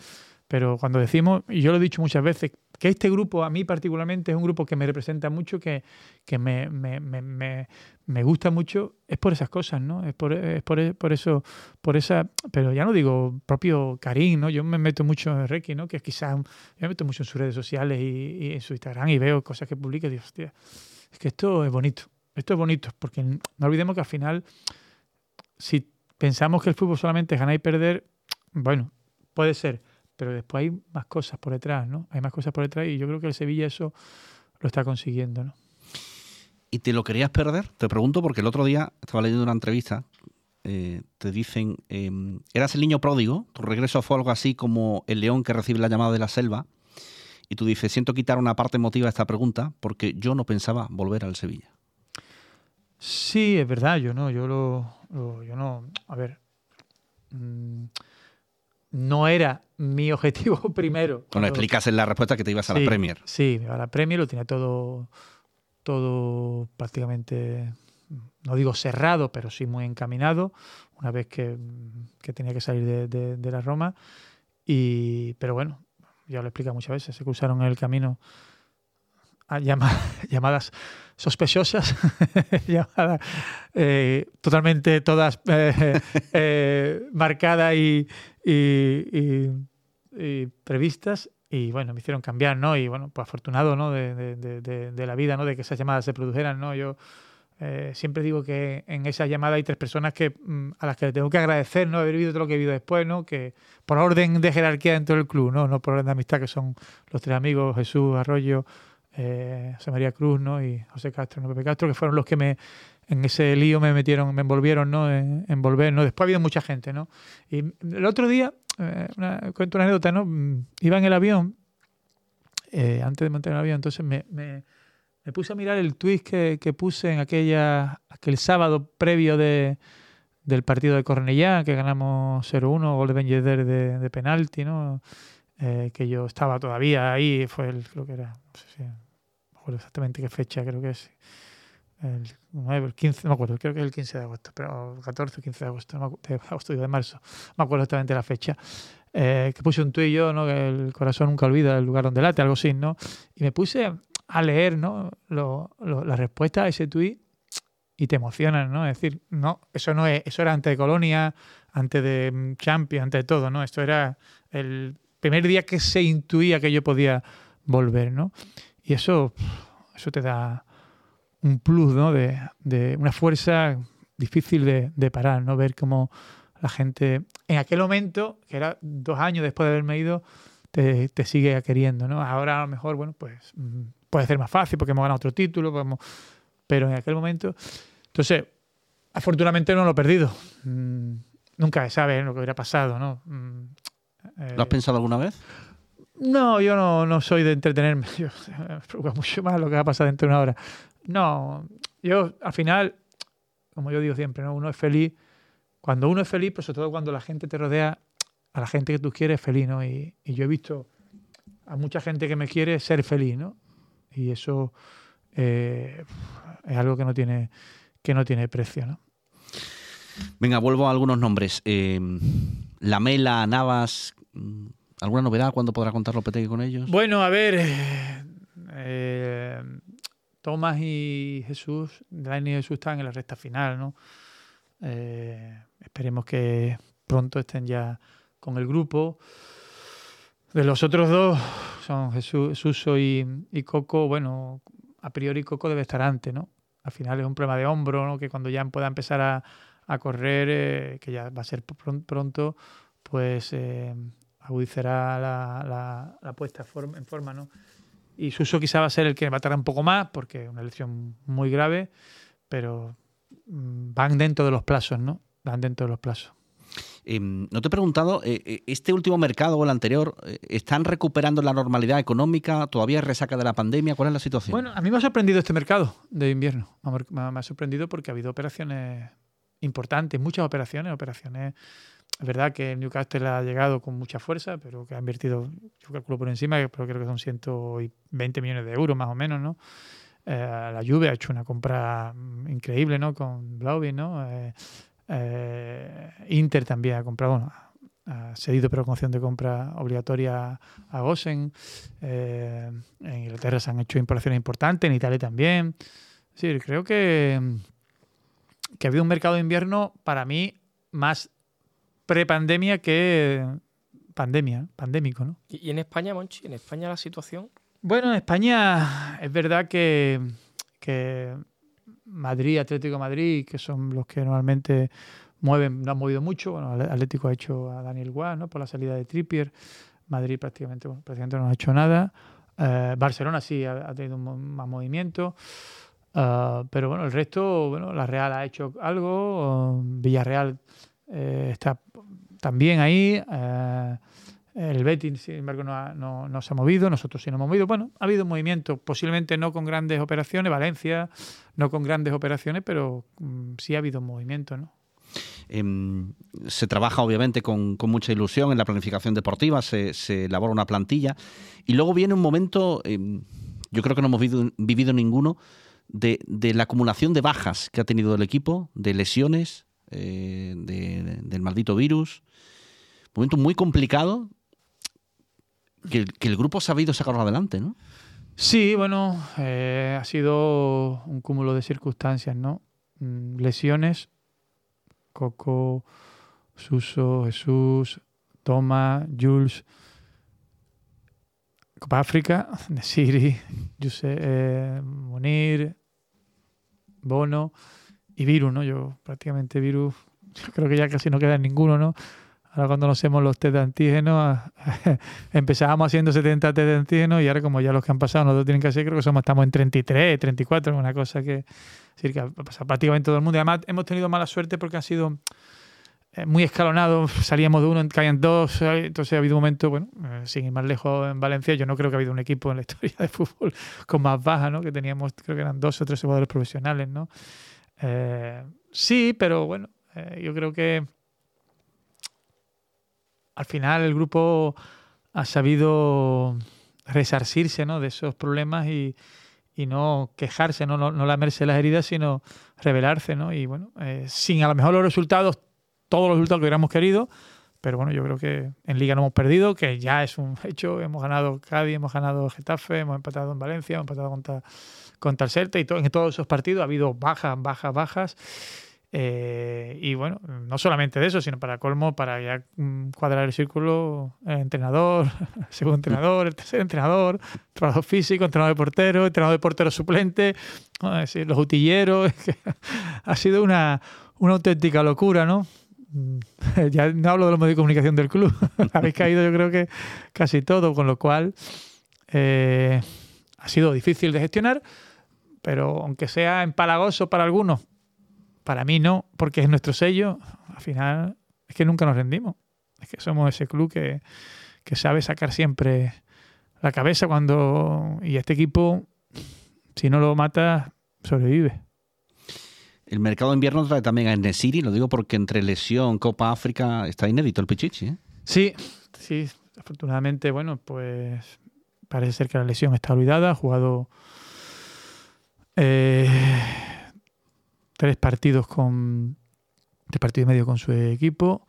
Speaker 3: pero cuando decimos, y yo lo he dicho muchas veces, que este grupo, a mí particularmente, es un grupo que me representa mucho, que, que me, me, me, me, gusta mucho, es por esas cosas, ¿no? Es por, es por, por, eso, por esa, pero ya no digo propio Karim, ¿no? Yo me meto mucho en Reiki, ¿no? Que quizás, yo me meto mucho en sus redes sociales y, en su Instagram y veo cosas que publica y digo, hostia, es que esto es bonito, esto es bonito, porque no olvidemos que al final, si pensamos que el fútbol solamente es ganar y perder, bueno, puede ser, pero después hay más cosas por detrás, ¿no? Hay más cosas por detrás y yo creo que el Sevilla eso lo está consiguiendo, ¿no?
Speaker 1: ¿Y te lo querías perder? Te pregunto porque el otro día estaba leyendo una entrevista eh, te dicen, em, eras el niño pródigo, tu regreso fue algo así como el león que recibe la llamada de la selva, y tú dices, siento quitar una parte emotiva a esta pregunta porque yo no pensaba volver al Sevilla.
Speaker 3: Sí, es verdad, yo no, yo lo, yo no, a ver, mm, no era mi <laughs> objetivo primero.
Speaker 1: Bueno, explicas en la respuesta que te ibas a la Premier.
Speaker 3: Sí, a la Premier lo tenía todo, todo prácticamente, no digo cerrado, pero sí muy encaminado, una vez que, tenía que salir de, la Roma. Y, pero bueno, ya lo he explicado muchas veces, se cruzaron en el camino <laughs> llamadas sospechosas, <laughs> llamadas eh, totalmente todas <laughs> eh, eh, marcadas y, previstas y bueno, me hicieron cambiar, ¿no? Y bueno, pues afortunado, ¿no? De, la vida, ¿no? De que esas llamadas se produjeran, ¿no? Yo siempre digo que en esa llamada hay tres personas que mm, a las que le tengo que agradecer, ¿no? Haber vivido todo lo que he vivido después, ¿no? Que por orden de jerarquía dentro del club, ¿no? No por orden de amistad, que son los tres amigos, Jesús, Arroyo, eh, José María Cruz ¿no? y José Castro, ¿no? Pepe Castro, que fueron los que me en ese lío me metieron, me envolvieron, ¿no? En, envolver, ¿no? Después ha habido mucha gente, ¿no? Y el otro día, eh, cuento una anécdota, ¿no? Iba en el avión, eh, antes de montar el avión, entonces me, me, puse a mirar el tweet que, que, puse en aquella, aquel sábado previo de, del partido de Cornellá, que ganamos 0-1, gol de Ben Yedder de, de penalti, ¿no? Eh, que yo estaba todavía ahí, fue el, creo que era, no sé si exactamente qué fecha, creo que es el 9, el 15, no me acuerdo, creo que es el 15 de agosto, pero 14 o 15 de agosto, de agosto de marzo, no me acuerdo exactamente la fecha, eh, que puse un tuit yo, ¿no? que el corazón nunca olvida el lugar donde late, algo así, ¿no? Y me puse a leer, ¿no? Lo, la respuesta a ese tuit y te emocionan, ¿no? Es decir, no, eso no es, eso era antes de Colonia, antes de mm, Champions, antes de todo, ¿no? Esto era el primer día que se intuía que yo podía volver, ¿no? Y eso, eso te da un plus, ¿no? De, de una fuerza difícil de, de, parar, ¿no? Ver cómo la gente, en aquel momento, que era dos años después de haberme ido, te, te sigue queriendo, ¿no? Ahora a lo mejor, bueno, pues mm, puede ser más fácil porque hemos ganado otro título, pero en aquel momento, entonces, afortunadamente no lo he perdido. Mm, nunca se sabe lo que hubiera pasado, ¿no? Mm,
Speaker 1: ¿Lo has pensado alguna vez?
Speaker 3: No, yo no, no soy de entretenerme. <laughs> Yo, me preocupa mucho más lo que va a pasar dentro de una hora. No, yo al final, como yo digo siempre, ¿no? uno es feliz. Cuando uno es feliz, pues sobre todo cuando la gente te rodea, a la gente que tú quieres feliz, ¿no? Y, yo he visto a mucha gente que me quiere ser feliz, ¿no? Y eso eh, es algo que no tiene, que no tiene precio, ¿no?
Speaker 1: Venga, vuelvo a algunos nombres. Eh, Lamela, Navas, ¿Alguna novedad? ¿Cuándo podrá contar Lopetegui con ellos?
Speaker 3: Bueno, a ver, eh, Tomás y Jesús, Dani y Jesús están en la recta final, ¿no? Eh, esperemos que pronto estén ya con el grupo. De los otros dos, son Jesús, Suso y, Coco, bueno, a priori Coco debe estar antes, ¿no? Al final es un problema de hombro, ¿no? Que cuando ya pueda empezar a, correr, eh, que ya va a ser pronto, pues agudizará la, la, puesta en forma, ¿no? Y Suso quizá va a ser el que va a tardar un poco más, porque es una lesión muy grave, pero mm, van dentro de los plazos, ¿no? Van dentro de los plazos.
Speaker 1: Em, no te he preguntado, eh, eh, ¿este último mercado o el anterior eh, están recuperando la normalidad económica? ¿Todavía resaca de la pandemia? ¿Cuál es la situación?
Speaker 3: Bueno, a mí me ha sorprendido este mercado de invierno. me ha sorprendido porque ha habido operaciones importantes, muchas operaciones, operaciones es verdad que el Newcastle ha llegado con mucha fuerza, pero que ha invertido, yo calculo por encima, pero creo que son 120 millones de euros más o menos, ¿no? Eh, la Juve ha hecho una compra mm, increíble, ¿no? Con Blauvin, ¿no? Eh, eh, Inter también ha comprado, bueno, ha cedido pero con opción de compra obligatoria a Gosen. en Inglaterra se han hecho importaciones importantes, en Italia también. Sí, creo que, que ha habido un mercado de invierno para mí más prepandemia que pandemia, pandémico, ¿no?
Speaker 2: ¿Y en España, Monchi? ¿En España la situación?
Speaker 3: Bueno, en España es verdad que, que Madrid, Atlético Madrid, que son los que normalmente mueven, no han movido mucho. Bueno, Atlético ha hecho a Daniel Guas, ¿no? Por la salida de Trippier. Madrid prácticamente, prácticamente no ha hecho nada. Eh, Barcelona sí ha, tenido más movimiento. Ah, pero bueno, el resto, bueno, la Real ha hecho algo, Villarreal eh, está también ahí. Eh, el Betis, sin embargo, no, no, se ha movido, nosotros sí nos hemos movido. Bueno, ha habido movimiento, posiblemente no con grandes operaciones, Valencia no con grandes operaciones, pero mm, sí ha habido movimiento, ¿no?
Speaker 1: Em, se trabaja obviamente con, mucha ilusión en la planificación deportiva, se, elabora una plantilla y luego viene un momento, em, yo creo que no hemos vivido, ninguno, de, la acumulación de bajas que ha tenido el equipo, de lesiones, eh, del maldito virus. Momento muy complicado que, el grupo ha sabido sacarlo adelante, ¿no?
Speaker 3: Sí, bueno, eh, ha sido un cúmulo de circunstancias, ¿no? Mm, lesiones, Coco, Suso, Jesús, Toma, Jules, Copa África, <laughs> Nesiri, José, eh, Monir, Bono y Virus, ¿no? Yo prácticamente Virus, <laughs> yo creo que ya casi no queda ninguno, ¿no? Ahora cuando nos hacemos los test de antígenos, <laughs> empezábamos haciendo 70 test de antígenos y ahora como ya los que han pasado nosotros tienen que hacer, creo que estamos en 33, 34, una cosa que, decir, que ha pasado prácticamente todo el mundo. Y además hemos tenido mala suerte porque han sido eh, muy escalonados, <laughs> salíamos de uno, caían dos, eh, entonces ha habido un momento, bueno, eh, sin ir más lejos en Valencia, yo no creo que ha habido un equipo en la <laughs> historia de fútbol con más baja, ¿no? Que teníamos, creo que eran dos o tres jugadores profesionales, ¿no? sí, pero bueno, yo creo que al final el grupo ha sabido resarcirse ¿no? de esos problemas y, no quejarse, ¿no? No, no, lamerse las heridas, sino revelarse, ¿no? Y bueno, eh, sin a lo mejor los resultados, todos los resultados que hubiéramos querido, pero bueno, yo creo que en Liga no hemos perdido, que ya es un hecho. Hemos ganado Cádiz, hemos ganado Getafe, hemos empatado en Valencia, hemos empatado contra, contra el Celta y en todos esos partidos ha habido bajas, bajas, bajas. Eh, y bueno, no solamente de eso, sino para colmo, para ya mm, cuadrar el círculo, el entrenador, el <laughs> segundo entrenador, el tercer entrenador, entrenador físico, entrenador de portero, entrenador de portero suplente, los utilleros. <laughs> ha sido una, una auténtica locura, ¿no? Mm, <laughs> ya no hablo de los medios de comunicación del club, habéis caído yo creo que casi todo, con lo cual eh, ha sido difícil de gestionar, pero aunque sea empalagoso para algunos, para mí no, porque es nuestro sello. Al final es que nunca nos rendimos. Es que somos ese club que, sabe sacar siempre la cabeza cuando... Y este equipo, si no lo mata, sobrevive.
Speaker 1: El mercado de invierno trae también a Enesiri, lo digo porque entre lesión, Copa África, está inédito el Pichichi. ¿eh?
Speaker 3: Sí, sí, afortunadamente, bueno, pues parece ser que la lesión está olvidada, ha jugado eh, tres partidos con tres partidos y medio con su equipo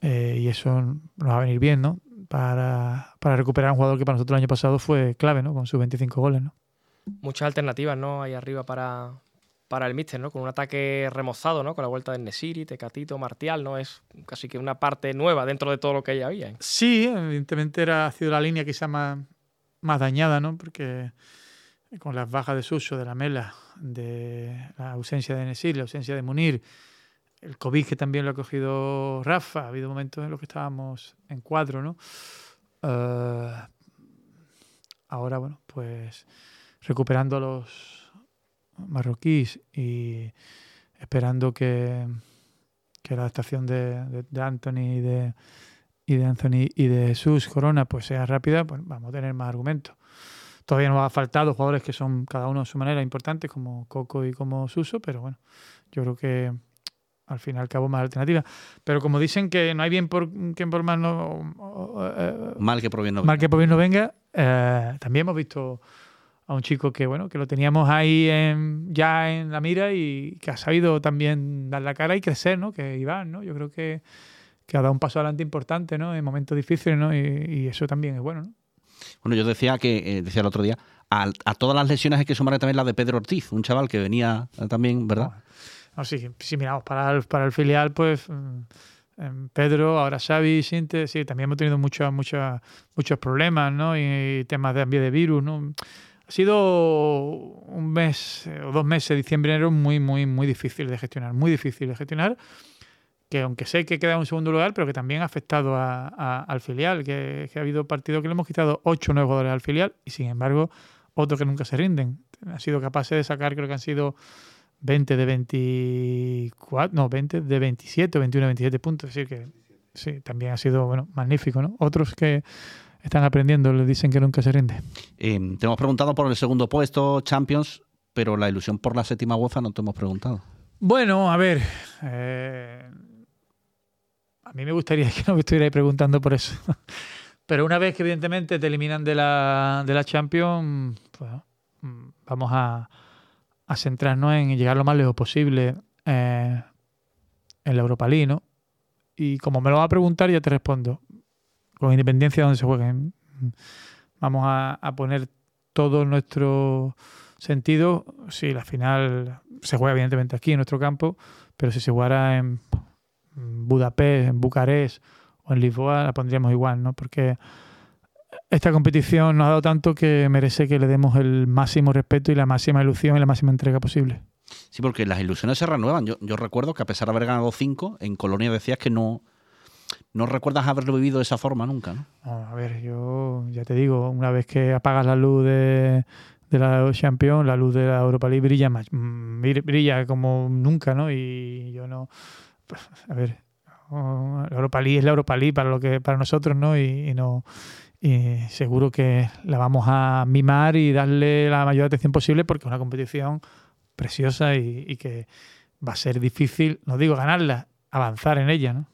Speaker 3: eh, y eso nos va a venir bien, ¿no? Para, para, recuperar a un jugador que para nosotros el año pasado fue clave, ¿no? Con sus 25 goles, ¿no?
Speaker 2: Muchas alternativas, ¿no? Ahí arriba para, para el míster, ¿no? Con un ataque remozado, ¿no? Con la vuelta de Nesiri, Tecatito, Martial, ¿no? Es casi que una parte nueva dentro de todo lo que ya había. ¿eh?
Speaker 3: Sí, evidentemente era, ha sido la línea quizá más, más dañada, ¿no? Porque con las bajas de Suso, de la Mela, de la ausencia de Nesir, la ausencia de Munir, el COVID que también lo ha cogido Rafa, ha habido momentos en los que estábamos en cuadro, ¿no? Eh, ahora, bueno, pues recuperando a los marroquíes y esperando que, que la adaptación de, de, Anthony y de, y de Anthony y de Jesús Corona pues sea rápida, pues vamos a tener más argumentos. Todavía nos ha faltado jugadores que son cada uno a su manera importantes, como Coco y como Suso, pero bueno, yo creo que al fin y al cabo más alternativa. Pero como dicen que no hay bien por quien por mal no...
Speaker 1: Eh, mal que por bien no
Speaker 3: venga. Mal que por bien no venga, eh, también hemos visto a un chico que bueno que lo teníamos ahí ya en la mira y que ha sabido también dar la cara y crecer, ¿no? Que Iván, ¿no? Yo creo que, que ha dado un paso adelante importante, ¿no? En momentos difíciles, ¿no? Y, y eso también es bueno, ¿no?
Speaker 1: Bueno, yo decía que, eh, decía el otro día, a, todas las lesiones hay que sumar también la de Pedro Ortiz, un chaval que venía eh, también, ¿verdad?
Speaker 3: sí, si miramos para el, para el filial, pues mm, Pedro, ahora Xavi, Sinte, sí, también hemos tenido muchos muchos muchos problemas, ¿no? Y, temas de de virus, ¿no? Ha sido un mes eh, o dos meses, diciembre, enero, muy, muy, muy difícil de gestionar, muy difícil de gestionar que aunque sé que queda en un segundo lugar, pero que también ha afectado al filial, que, ha habido partidos que le hemos quitado ocho nuevos jugadores al filial y sin embargo otros que nunca se rinden. han sido capaces de sacar, creo que han sido 20 de 24, no, 20 de 27 o 21 de 27 puntos. Es decir, que sí, también ha sido bueno, magnífico, ¿no? Otros que están aprendiendo le dicen que nunca se rinde.
Speaker 1: Eh, te hemos preguntado por el segundo puesto, Champions, pero la ilusión por la séptima UEFA no te hemos preguntado.
Speaker 3: Bueno, a ver. Eh, a mí me gustaría <laughs> que no me estuvierais preguntando por eso. <laughs> Pero una vez que evidentemente te eliminan de la, de la Champions, pues, mm, vamos a, centrarnos en llegar lo más lejos posible eh, en la Europa League, ¿no? Y como me lo va a preguntar, ya te respondo. Con independencia de donde se jueguen. Vamos a, poner todo nuestro sentido. Si la final se juega evidentemente aquí en nuestro campo, pero si se jugara en Budapest, en Bucarest o en Lisboa, la pondríamos igual, ¿no? Porque esta competición nos ha dado tanto que merece que le demos el máximo respeto y la máxima ilusión y la máxima entrega posible.
Speaker 1: Sí, porque las ilusiones se renuevan. Yo, yo recuerdo que a pesar de haber ganado cinco, en Colonia decías que no, no recuerdas haberlo vivido de esa forma nunca, ¿no?
Speaker 3: A ver, yo ya te digo, una vez que apagas la luz de, de la Champions, la luz de la Europa League brilla más, mm, brilla como nunca, ¿no? Y yo no, <laughs> a ver, la Europa League es la Europa League para lo que para nosotros, ¿no? Y, no y seguro que la vamos a mimar y darle la mayor atención posible porque es una competición preciosa y, que va a ser difícil, no digo ganarla, avanzar en ella, ¿no?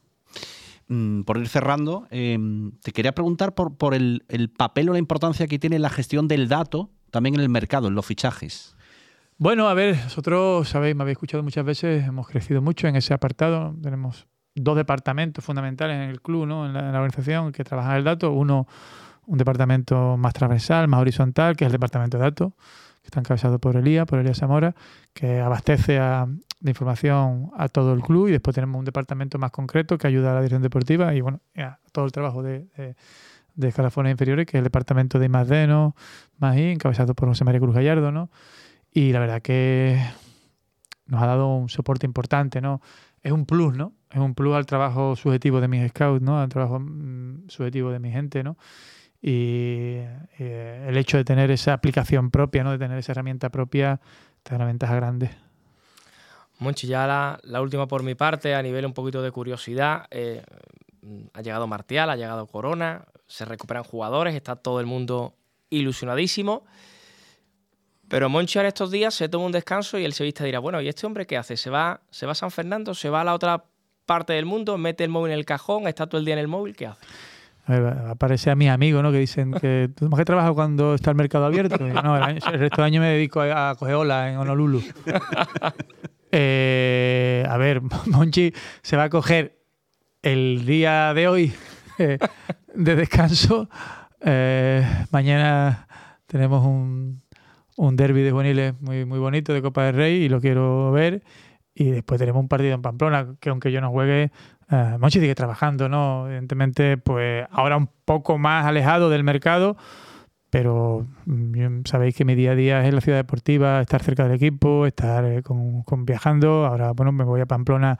Speaker 1: Mm, por ir cerrando, eh, te quería preguntar por, por el, el, papel o la importancia que tiene la gestión del dato también en el mercado, en los fichajes.
Speaker 3: Bueno, a ver, nosotros, sabéis, me habéis escuchado muchas veces, hemos crecido mucho en ese apartado. Tenemos dos departamentos fundamentales en el club, ¿no? en, la, en la organización, que trabajan el dato. Uno, un departamento más transversal, más horizontal, que es el departamento de datos, que está encabezado por Elías, por Elías Zamora, que abastece a, de información a todo el club y después tenemos un departamento más concreto que ayuda a la dirección deportiva y bueno, a todo el trabajo de, de, de escalafones inferiores, que es el departamento de I+D, ¿no? más I, encabezado por José María Cruz Gallardo, ¿no? Y la verdad que nos ha dado un soporte importante, ¿no? Es un plus, ¿no? Es un plus al trabajo subjetivo de mis scouts, ¿no? Al trabajo mmm, subjetivo de mi gente, ¿no? Y eh, el hecho de tener esa aplicación propia, ¿no? De tener esa herramienta propia, te da una ventaja grande.
Speaker 2: Monchi, ya la, la, última por mi parte, a nivel un poquito de curiosidad. Eh, ha llegado Martial, ha llegado Corona, se recuperan jugadores, está todo el mundo ilusionadísimo. Pero Monchi ahora estos días se toma un descanso y el sevista dirá, bueno, ¿y este hombre qué hace? ¿Se va, ¿Se va a San Fernando? ¿Se va a la otra parte del mundo? ¿Mete el móvil en el cajón? ¿Está todo el día en el móvil? ¿Qué hace?
Speaker 3: A ver, aparece a mis amigos, ¿no? Que dicen que tú más que trabajas cuando está el mercado abierto. No, el, año, el, resto del año me dedico a, a coger ola en Honolulu. <laughs> eh, a ver, Monchi se va a coger el día de hoy eh, de descanso. Eh, mañana tenemos un, un derby de juveniles muy, muy bonito de Copa del Rey y lo quiero ver. Y después tenemos un partido en Pamplona, que aunque yo no juegue, uh, Monchi sigue trabajando, ¿no? Evidentemente, pues ahora un poco más alejado del mercado, pero sabéis que mi día a día es en la ciudad deportiva, estar cerca del equipo, estar eh, con viajando. Ahora, bueno, me voy a Pamplona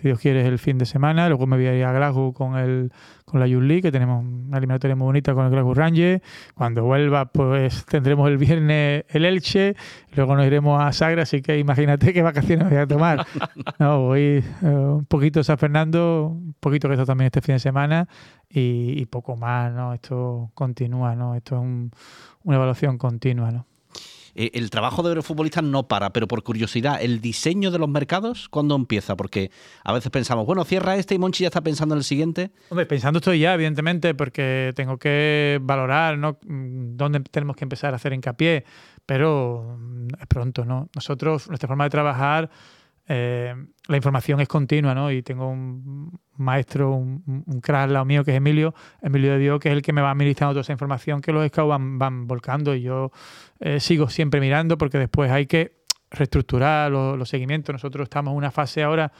Speaker 3: si Dios quiere, el fin de semana. Luego me voy a ir a Glasgow con, el, con la Youth League, que tenemos una eliminatoria muy bonita con el Glasgow Rangers. Cuando vuelva, pues <laughs> tendremos el viernes el Elche. Luego nos iremos a Sagra, así que imagínate qué vacaciones voy a tomar. No, voy uh, un poquito a San Fernando, un poquito que esto también este fin de semana y, y poco más, ¿no? Esto continúa, ¿no? Esto es un, una evaluación continua, ¿no?
Speaker 1: Eh, el trabajo de los futbolistas no para, pero por curiosidad, ¿el diseño de los mercados cuándo empieza? Porque a veces pensamos, bueno, cierra este y Monchi ya está pensando en el siguiente.
Speaker 3: Hombre, pensando estoy ya, evidentemente, porque tengo que valorar ¿no? dónde tenemos que empezar a hacer hincapié, pero es pronto, ¿no? Nosotros, nuestra forma de trabajar eh, la información es continua, ¿no? Y tengo un maestro, un, un crack al lado mío que es Emilio, Emilio de Dios, que es el que me va administrando toda esa información que los scouts van, volcando y yo eh, sigo siempre mirando porque después hay que reestructurar los, seguimientos. Nosotros estamos en una fase ahora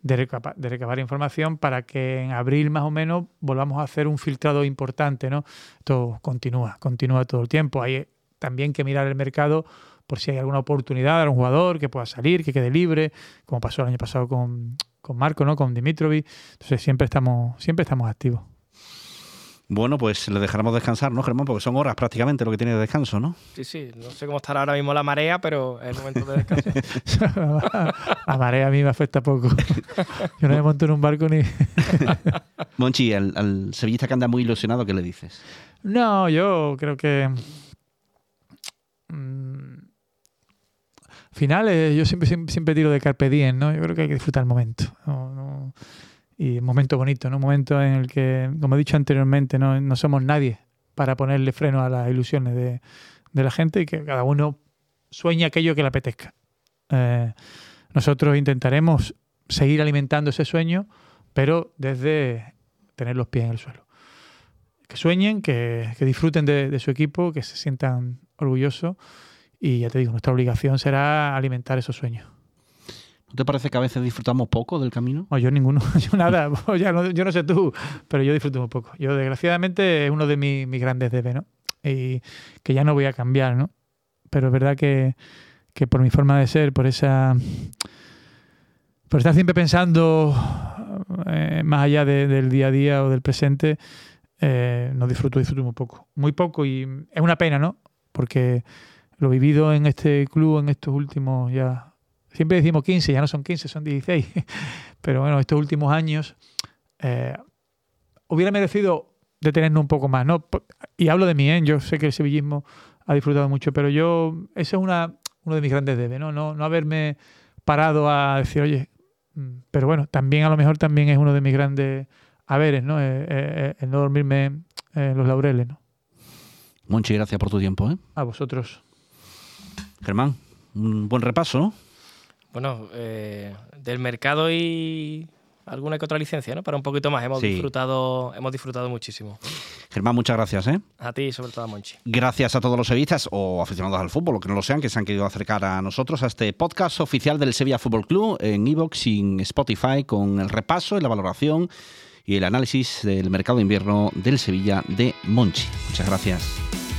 Speaker 3: de, recabar, de información para que en abril más o menos volvamos a hacer un filtrado importante, ¿no? Esto continúa, continúa todo el tiempo. Hay también que mirar el mercado por si hay alguna oportunidad de algún jugador que pueda salir, que quede libre, como pasó el año pasado con, con Marco, ¿no? con Dimitrovic. Entonces siempre estamos, siempre estamos activos.
Speaker 1: Bueno, pues le dejaremos descansar, ¿no, Germán? Porque son horas prácticamente lo que tiene de descanso, ¿no?
Speaker 2: Sí, sí. No sé cómo estará ahora mismo la marea, pero es el momento de descanso. <laughs>
Speaker 3: la marea a mí me afecta poco. Yo no me monto en un barco ni... <laughs>
Speaker 1: Monchi, al, al sevillista que anda muy ilusionado, ¿qué le dices?
Speaker 3: No, yo creo que... Mm, finales, yo siempre, siempre, siempre, tiro de carpe diem, ¿no? Yo creo que hay que disfrutar el momento. No, y un momento bonito, ¿no? Un momento en el que, como he dicho anteriormente, no, no somos nadie para ponerle freno a las ilusiones de, de, la gente y que cada uno sueñe aquello que le apetezca. Eh, nosotros intentaremos seguir alimentando ese sueño, pero desde tener los pies en el suelo. Que sueñen, que, disfruten de, su equipo, que se sientan orgullosos y ya te digo, nuestra obligación será alimentar esos sueños.
Speaker 1: ¿No te parece que a veces disfrutamos poco del camino?
Speaker 3: No, yo ninguno, <laughs> yo nada, <laughs> ya no, yo no sé tú, pero yo disfruto muy poco. Yo desgraciadamente es uno de mis, mis, grandes debes, ¿no? Y que ya no voy a cambiar, ¿no? Pero es verdad que, que por mi forma de ser, por esa... Por estar siempre pensando eh, más allá de, del día a día o del presente, eh, no disfruto, disfruto muy poco. Muy poco y es una pena, ¿no? Porque lo vivido en este club en estos últimos ya siempre decimos 15, ya no son 15, son 16. <laughs> Pero bueno, estos últimos años eh, hubiera merecido detenernos un poco más. ¿no? Y hablo de mí, ¿eh? yo sé que el sevillismo ha disfrutado mucho, pero yo, ese es una, uno de mis grandes debes, ¿no? ¿no? No haberme parado a decir, oye, mm, pero bueno, también a lo mejor también es uno de mis grandes haberes, ¿no? Eh, eh, el no dormirme en los laureles, ¿no?
Speaker 1: Monchi, gracias por tu tiempo, ¿eh?
Speaker 3: A vosotros.
Speaker 1: Germán, un buen repaso, ¿no?
Speaker 2: bueno, eh, del mercado y alguna que otra licencia, ¿no? Para un poquito más. Hemos sí. disfrutado, hemos disfrutado muchísimo.
Speaker 1: Germán, muchas gracias, ¿eh?
Speaker 2: A ti y sobre todo a Monchi.
Speaker 1: Gracias a todos los sevillistas o aficionados al fútbol, o que no lo sean, que se han querido acercar a nosotros a este podcast oficial del Sevilla Fútbol Club en Evox y en Spotify con el repaso y la valoración y el análisis del mercado de invierno del Sevilla de Monchi. Muchas gracias.